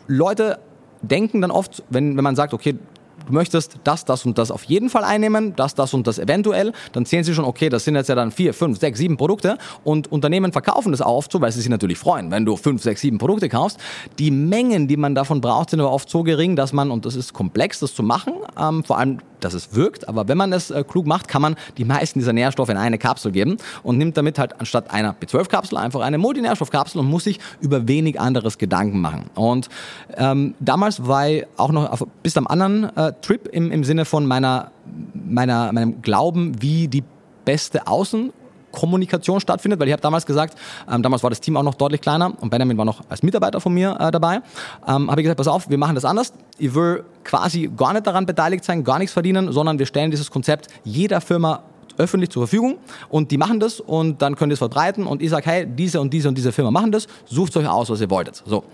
S2: Leute denken dann oft, wenn, wenn man sagt, okay, du möchtest das, das und das auf jeden Fall einnehmen, das, das und das eventuell, dann sehen sie schon, okay, das sind jetzt ja dann vier, fünf, sechs, sieben Produkte und Unternehmen verkaufen das auch oft so, weil sie sich natürlich freuen, wenn du fünf, sechs, sieben Produkte kaufst. Die Mengen, die man davon braucht, sind aber oft so gering, dass man, und das ist komplex, das zu machen, ähm, vor allem dass es wirkt, aber wenn man es äh, klug macht, kann man die meisten dieser Nährstoffe in eine Kapsel geben und nimmt damit halt anstatt einer B12-Kapsel einfach eine Multinährstoffkapsel und muss sich über wenig anderes Gedanken machen. Und ähm, damals war ich auch noch auf, bis am anderen äh, Trip im, im Sinne von meiner, meiner, meinem Glauben, wie die beste Außen Kommunikation stattfindet, weil ich habe damals gesagt, ähm, damals war das Team auch noch deutlich kleiner und Benjamin war noch als Mitarbeiter von mir äh, dabei, ähm, habe ich gesagt, pass auf, wir machen das anders. Ich will quasi gar nicht daran beteiligt sein, gar nichts verdienen, sondern wir stellen dieses Konzept jeder Firma öffentlich zur Verfügung und die machen das und dann könnt ihr es verbreiten und ich sage, hey, diese und diese und diese Firma machen das, sucht euch aus, was ihr wolltet. So,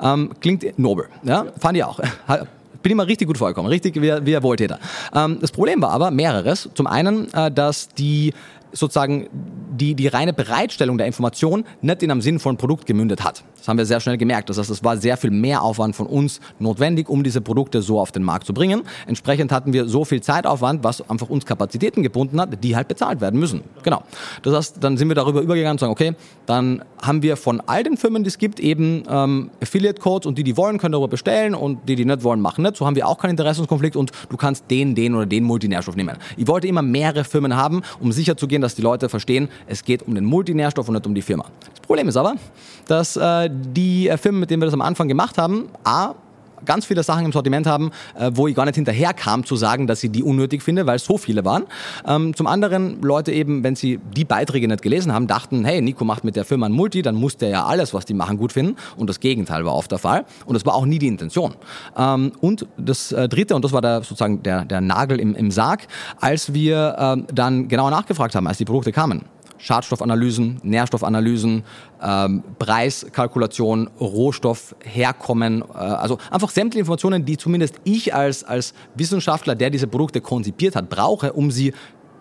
S2: ähm, klingt nobel, ja, fand ich auch. bin immer richtig gut vorgekommen, richtig wie, wie ein Wohltäter. Ähm, das Problem war aber mehreres. Zum einen, äh, dass die sozusagen die, die reine Bereitstellung der Information nicht in einem sinnvollen Produkt gemündet hat. Das haben wir sehr schnell gemerkt. Das heißt, es war sehr viel mehr Aufwand von uns notwendig, um diese Produkte so auf den Markt zu bringen. Entsprechend hatten wir so viel Zeitaufwand, was einfach uns Kapazitäten gebunden hat, die halt bezahlt werden müssen. Genau. Das heißt, dann sind wir darüber übergegangen und sagen, okay, dann haben wir von all den Firmen, die es gibt, eben ähm, Affiliate-Codes und die, die wollen, können darüber bestellen und die, die nicht wollen, machen nicht. So haben wir auch keinen Interessenskonflikt und du kannst den, den oder den Multinährstoff nehmen. Ich wollte immer mehrere Firmen haben, um sicherzugehen, dass die Leute verstehen, es geht um den Multinährstoff und nicht um die Firma. Das Problem ist aber, dass äh, die äh, Firmen, mit denen wir das am Anfang gemacht haben, A, ganz viele Sachen im Sortiment haben, äh, wo ich gar nicht hinterher kam zu sagen, dass ich die unnötig finde, weil es so viele waren. Ähm, zum anderen Leute eben, wenn sie die Beiträge nicht gelesen haben, dachten, hey, Nico macht mit der Firma ein Multi, dann muss der ja alles, was die machen, gut finden. Und das Gegenteil war oft der Fall. Und das war auch nie die Intention. Ähm, und das äh, Dritte, und das war der, sozusagen der, der Nagel im, im Sarg, als wir ähm, dann genauer nachgefragt haben, als die Produkte kamen. Schadstoffanalysen, Nährstoffanalysen, ähm, Preiskalkulation, Rohstoffherkommen, äh, also einfach sämtliche Informationen, die zumindest ich als, als Wissenschaftler, der diese Produkte konzipiert hat, brauche, um sie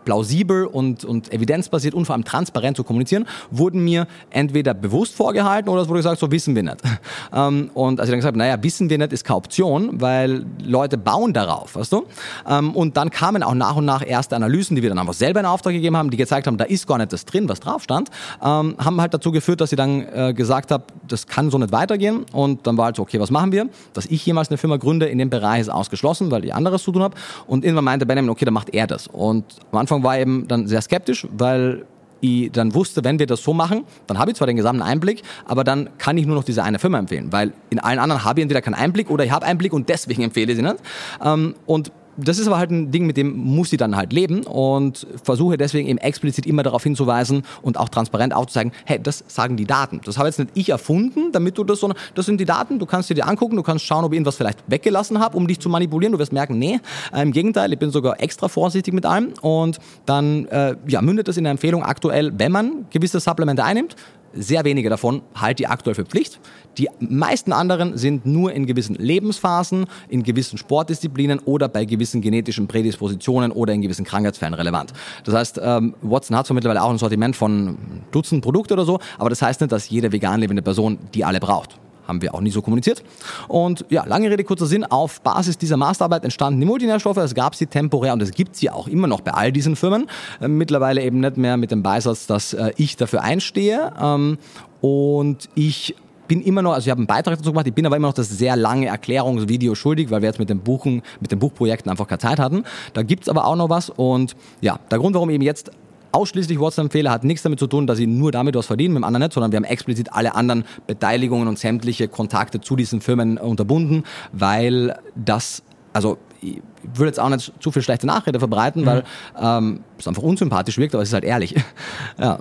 S2: plausibel und, und evidenzbasiert und vor allem transparent zu kommunizieren, wurden mir entweder bewusst vorgehalten oder es wurde gesagt, so wissen wir nicht. Ähm, und als ich dann gesagt habe, naja, wissen wir nicht, ist keine Option, weil Leute bauen darauf, weißt du? Ähm, und dann kamen auch nach und nach erste Analysen, die wir dann einfach selber in Auftrag gegeben haben, die gezeigt haben, da ist gar nicht das drin, was drauf stand, ähm, haben halt dazu geführt, dass ich dann äh, gesagt habe, das kann so nicht weitergehen und dann war halt so, okay, was machen wir? Dass ich jemals eine Firma gründe in dem Bereich ist ausgeschlossen, weil ich anderes zu tun habe und irgendwann meinte Benjamin, okay, dann macht er das und am Anfang Anfang war eben dann sehr skeptisch, weil ich dann wusste, wenn wir das so machen, dann habe ich zwar den gesamten Einblick, aber dann kann ich nur noch diese eine Firma empfehlen, weil in allen anderen habe ich entweder keinen Einblick oder ich habe Einblick und deswegen empfehle ich sie nicht. Ähm, und das ist aber halt ein Ding, mit dem muss sie dann halt leben und versuche deswegen eben explizit immer darauf hinzuweisen und auch transparent aufzuzeigen, hey, das sagen die Daten. Das habe jetzt nicht ich erfunden, damit du das, sondern das sind die Daten, du kannst dir die angucken, du kannst schauen, ob ich irgendwas vielleicht weggelassen habe, um dich zu manipulieren. Du wirst merken, nee, äh, im Gegenteil, ich bin sogar extra vorsichtig mit allem und dann äh, ja, mündet das in der Empfehlung aktuell, wenn man gewisse Supplemente einnimmt, sehr wenige davon halte ich aktuell für Pflicht. Die meisten anderen sind nur in gewissen Lebensphasen, in gewissen Sportdisziplinen oder bei gewissen genetischen Prädispositionen oder in gewissen Krankheitsfällen relevant. Das heißt, ähm, Watson hat zwar mittlerweile auch ein Sortiment von Dutzend Produkte oder so, aber das heißt nicht, dass jede vegan lebende Person die alle braucht haben wir auch nie so kommuniziert. Und ja, lange Rede, kurzer Sinn, auf Basis dieser Masterarbeit entstanden die Multinährstoffe, es gab sie temporär und es gibt sie auch immer noch bei all diesen Firmen. Äh, mittlerweile eben nicht mehr mit dem Beisatz, dass äh, ich dafür einstehe. Ähm, und ich bin immer noch, also ich habe einen Beitrag dazu gemacht, ich bin aber immer noch das sehr lange Erklärungsvideo schuldig, weil wir jetzt mit dem Buchen, mit den Buchprojekten einfach keine Zeit hatten. Da gibt's aber auch noch was und ja, der Grund, warum eben jetzt ausschließlich WhatsApp-Fehler hat nichts damit zu tun, dass sie nur damit was verdienen, mit dem anderen nicht, sondern wir haben explizit alle anderen Beteiligungen und sämtliche Kontakte zu diesen Firmen unterbunden, weil das, also ich würde jetzt auch nicht zu viel schlechte Nachrede verbreiten, mhm. weil ähm, es einfach unsympathisch wirkt, aber es ist halt ehrlich. ja.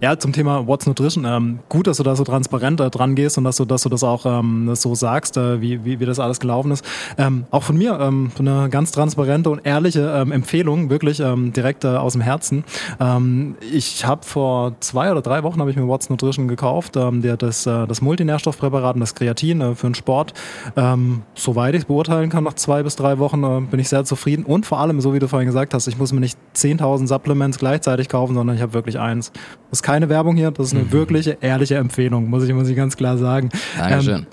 S1: Ja, zum Thema What's Nutrition. Ähm, gut, dass du da so transparent äh, dran gehst und dass du, dass du das auch ähm, so sagst, äh, wie, wie, wie das alles gelaufen ist. Ähm, auch von mir ähm, eine ganz transparente und ehrliche ähm, Empfehlung, wirklich ähm, direkt äh, aus dem Herzen. Ähm, ich habe vor zwei oder drei Wochen habe ich mir What's Nutrition gekauft, ähm, der das, äh, das Multinährstoffpräparat und das Kreatin äh, für den Sport. Ähm, soweit ich es beurteilen kann, nach zwei bis drei Wochen äh, bin ich sehr zufrieden und vor allem, so wie du vorhin gesagt hast, ich muss mir nicht 10.000 Supplements gleichzeitig kaufen, sondern ich habe wirklich eins. Das ist keine Werbung hier, das ist eine mhm. wirkliche, ehrliche Empfehlung, muss ich, muss ich ganz klar sagen.
S2: Dankeschön. Ähm,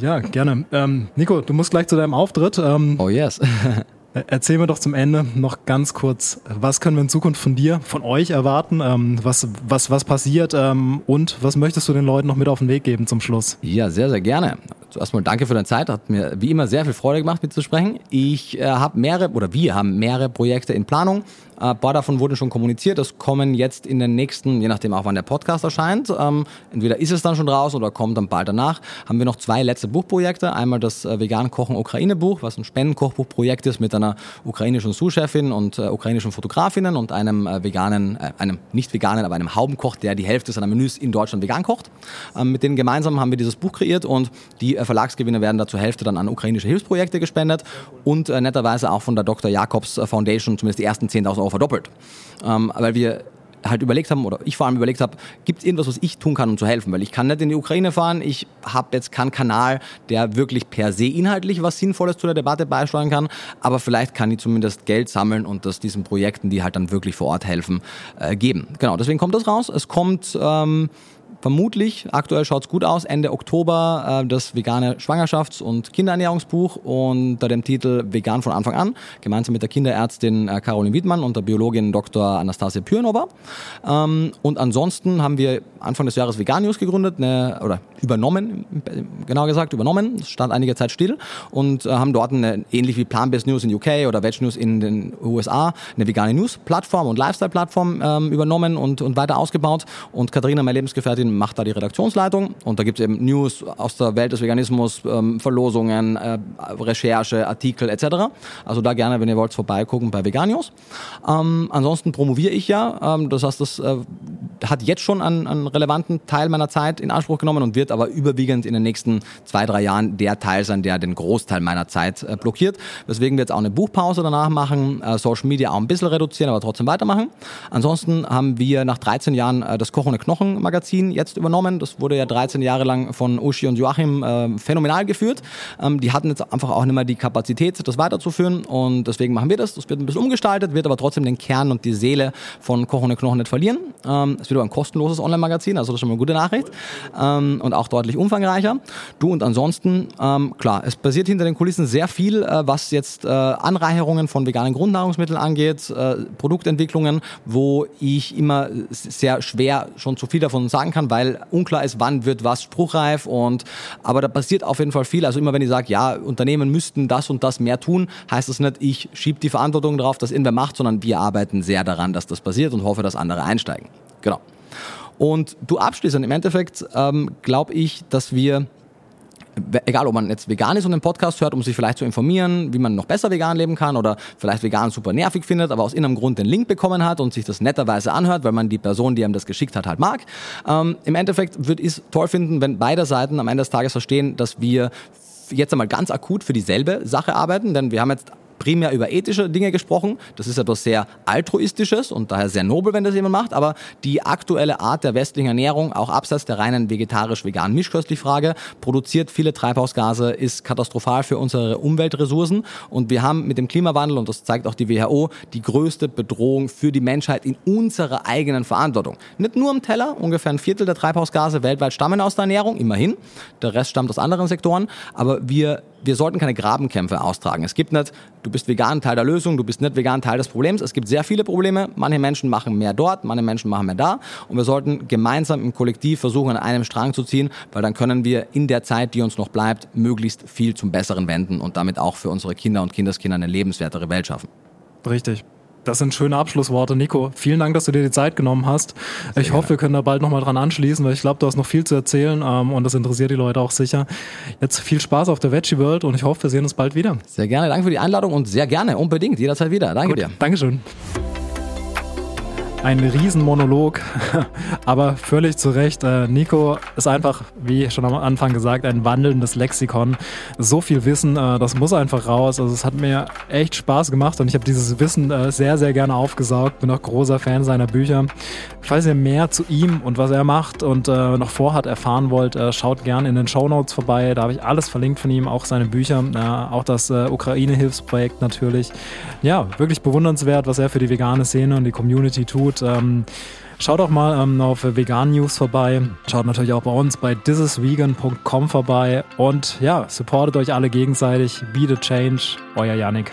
S1: ja, gerne. Ähm, Nico, du musst gleich zu deinem Auftritt. Ähm,
S2: oh yes.
S1: Erzähl mir doch zum Ende noch ganz kurz, was können wir in Zukunft von dir, von euch erwarten? Ähm, was, was, was passiert ähm, und was möchtest du den Leuten noch mit auf den Weg geben zum Schluss?
S2: Ja, sehr, sehr gerne. Zuerst mal danke für deine Zeit. Hat mir wie immer sehr viel Freude gemacht, mitzusprechen. Ich äh, habe mehrere oder wir haben mehrere Projekte in Planung. Ein paar davon wurden schon kommuniziert. Das kommen jetzt in den nächsten, je nachdem auch wann der Podcast erscheint. Ähm, entweder ist es dann schon raus oder kommt dann bald danach. Haben wir noch zwei letzte Buchprojekte. Einmal das äh, Vegan Kochen Ukraine Buch, was ein Spendenkochbuchprojekt ist mit einer ukrainischen Sous-Chefin und äh, ukrainischen Fotografinnen und einem äh, veganen, äh, einem nicht veganen, aber einem Haubenkoch, der die Hälfte seiner Menüs in Deutschland vegan kocht. Ähm, mit denen gemeinsam haben wir dieses Buch kreiert und die äh, Verlagsgewinne werden da zur Hälfte dann an ukrainische Hilfsprojekte gespendet und äh, netterweise auch von der Dr. Jacobs Foundation zumindest die ersten 10.000 Euro verdoppelt. Ähm, weil wir halt überlegt haben, oder ich vor allem überlegt habe, gibt es irgendwas, was ich tun kann, um zu helfen? Weil ich kann nicht in die Ukraine fahren, ich habe jetzt keinen Kanal, der wirklich per se inhaltlich was Sinnvolles zu der Debatte beisteuern kann, aber vielleicht kann ich zumindest Geld sammeln und das diesen Projekten, die halt dann wirklich vor Ort helfen, äh, geben. Genau, deswegen kommt das raus. Es kommt... Ähm, vermutlich, aktuell schaut es gut aus, Ende Oktober äh, das vegane Schwangerschafts- und Kinderernährungsbuch unter dem Titel Vegan von Anfang an, gemeinsam mit der Kinderärztin äh, Caroline Wiedmann und der Biologin Dr. Anastasia Pürnova. Ähm, und ansonsten haben wir Anfang des Jahres Vegan News gegründet, eine, oder übernommen, genau gesagt, übernommen, das stand einige Zeit still und äh, haben dort eine, ähnlich wie Plant-Based News in UK oder Veg News in den USA, eine vegane News-Plattform und Lifestyle-Plattform ähm, übernommen und, und weiter ausgebaut. Und Katharina, meine Lebensgefährtin, macht da die Redaktionsleitung und da gibt es eben News aus der Welt des Veganismus, ähm, Verlosungen, äh, Recherche, Artikel etc. Also da gerne, wenn ihr wollt, vorbeigucken bei Veganios. Ähm, ansonsten promoviere ich ja, ähm, das heißt, das äh, hat jetzt schon einen, einen relevanten Teil meiner Zeit in Anspruch genommen und wird aber überwiegend in den nächsten zwei, drei Jahren der Teil sein, der den Großteil meiner Zeit äh, blockiert. Weswegen wir jetzt auch eine Buchpause danach machen, äh, Social Media auch ein bisschen reduzieren, aber trotzdem weitermachen. Ansonsten haben wir nach 13 Jahren äh, das Koch ohne Knochen Magazin jetzt übernommen. Das wurde ja 13 Jahre lang von Uschi und Joachim äh, phänomenal geführt. Ähm, die hatten jetzt einfach auch nicht mehr die Kapazität, das weiterzuführen und deswegen machen wir das. Das wird ein bisschen umgestaltet, wird aber trotzdem den Kern und die Seele von Koch ohne Knochen nicht verlieren. Ähm, es wird aber ein kostenloses Online-Magazin, also das ist schon mal eine gute Nachricht ähm, und auch deutlich umfangreicher. Du und ansonsten, ähm, klar, es passiert hinter den Kulissen sehr viel, äh, was jetzt äh, Anreicherungen von veganen Grundnahrungsmitteln angeht, äh, Produktentwicklungen, wo ich immer sehr schwer schon zu viel davon sagen kann, weil unklar ist, wann wird was spruchreif und aber da passiert auf jeden Fall viel. Also immer wenn ich sage, ja, Unternehmen müssten das und das mehr tun, heißt das nicht, ich schiebe die Verantwortung darauf, dass irgendwer macht, sondern wir arbeiten sehr daran, dass das passiert und hoffe, dass andere einsteigen. Genau. Und du abschließend, im Endeffekt ähm, glaube ich, dass wir egal ob man jetzt vegan ist und den Podcast hört, um sich vielleicht zu informieren, wie man noch besser vegan leben kann oder vielleicht vegan super nervig findet, aber aus irgendeinem Grund den Link bekommen hat und sich das netterweise anhört, weil man die Person, die einem das geschickt hat, halt mag. Ähm, Im Endeffekt würde ich es toll finden, wenn beide Seiten am Ende des Tages verstehen, dass wir jetzt einmal ganz akut für dieselbe Sache arbeiten, denn wir haben jetzt primär über ethische Dinge gesprochen. Das ist etwas sehr altruistisches und daher sehr nobel, wenn das jemand macht. Aber die aktuelle Art der westlichen Ernährung, auch abseits der reinen vegetarisch-veganen Mischköstlich-Frage, produziert viele Treibhausgase, ist katastrophal für unsere Umweltressourcen. Und wir haben mit dem Klimawandel, und das zeigt auch die WHO, die größte Bedrohung für die Menschheit in unserer eigenen Verantwortung. Nicht nur am Teller, ungefähr ein Viertel der Treibhausgase weltweit stammen aus der Ernährung, immerhin. Der Rest stammt aus anderen Sektoren. Aber wir wir sollten keine Grabenkämpfe austragen. Es gibt nicht, du bist vegan Teil der Lösung, du bist nicht vegan Teil des Problems. Es gibt sehr viele Probleme. Manche Menschen machen mehr dort, manche Menschen machen mehr da. Und wir sollten gemeinsam im Kollektiv versuchen, an einem Strang zu ziehen, weil dann können wir in der Zeit, die uns noch bleibt, möglichst viel zum Besseren wenden und damit auch für unsere Kinder und Kindeskinder eine lebenswertere Welt schaffen.
S1: Richtig. Das sind schöne Abschlussworte, Nico. Vielen Dank, dass du dir die Zeit genommen hast. Sehr ich gerne. hoffe, wir können da bald nochmal dran anschließen, weil ich glaube, du hast noch viel zu erzählen ähm, und das interessiert die Leute auch sicher. Jetzt viel Spaß auf der Veggie World und ich hoffe, wir sehen uns bald wieder.
S2: Sehr gerne. Danke für die Einladung und sehr gerne, unbedingt, jederzeit wieder. Danke Gut, dir.
S1: Dankeschön ein Riesenmonolog, aber völlig zu Recht. Äh, Nico ist einfach, wie schon am Anfang gesagt, ein wandelndes Lexikon. So viel Wissen, äh, das muss einfach raus. Also es hat mir echt Spaß gemacht und ich habe dieses Wissen äh, sehr, sehr gerne aufgesaugt. Bin auch großer Fan seiner Bücher. Falls ihr mehr zu ihm und was er macht und noch vorhat erfahren wollt, schaut gerne in den Show Notes vorbei. Da habe ich alles verlinkt von ihm, auch seine Bücher, auch das Ukraine-Hilfsprojekt natürlich. Ja, wirklich bewundernswert, was er für die vegane Szene und die Community tut gut. Ähm, schaut auch mal ähm, auf Vegan News vorbei. Schaut natürlich auch bei uns bei thisisvegan.com vorbei. Und ja, supportet euch alle gegenseitig. Be the change. Euer Yannick.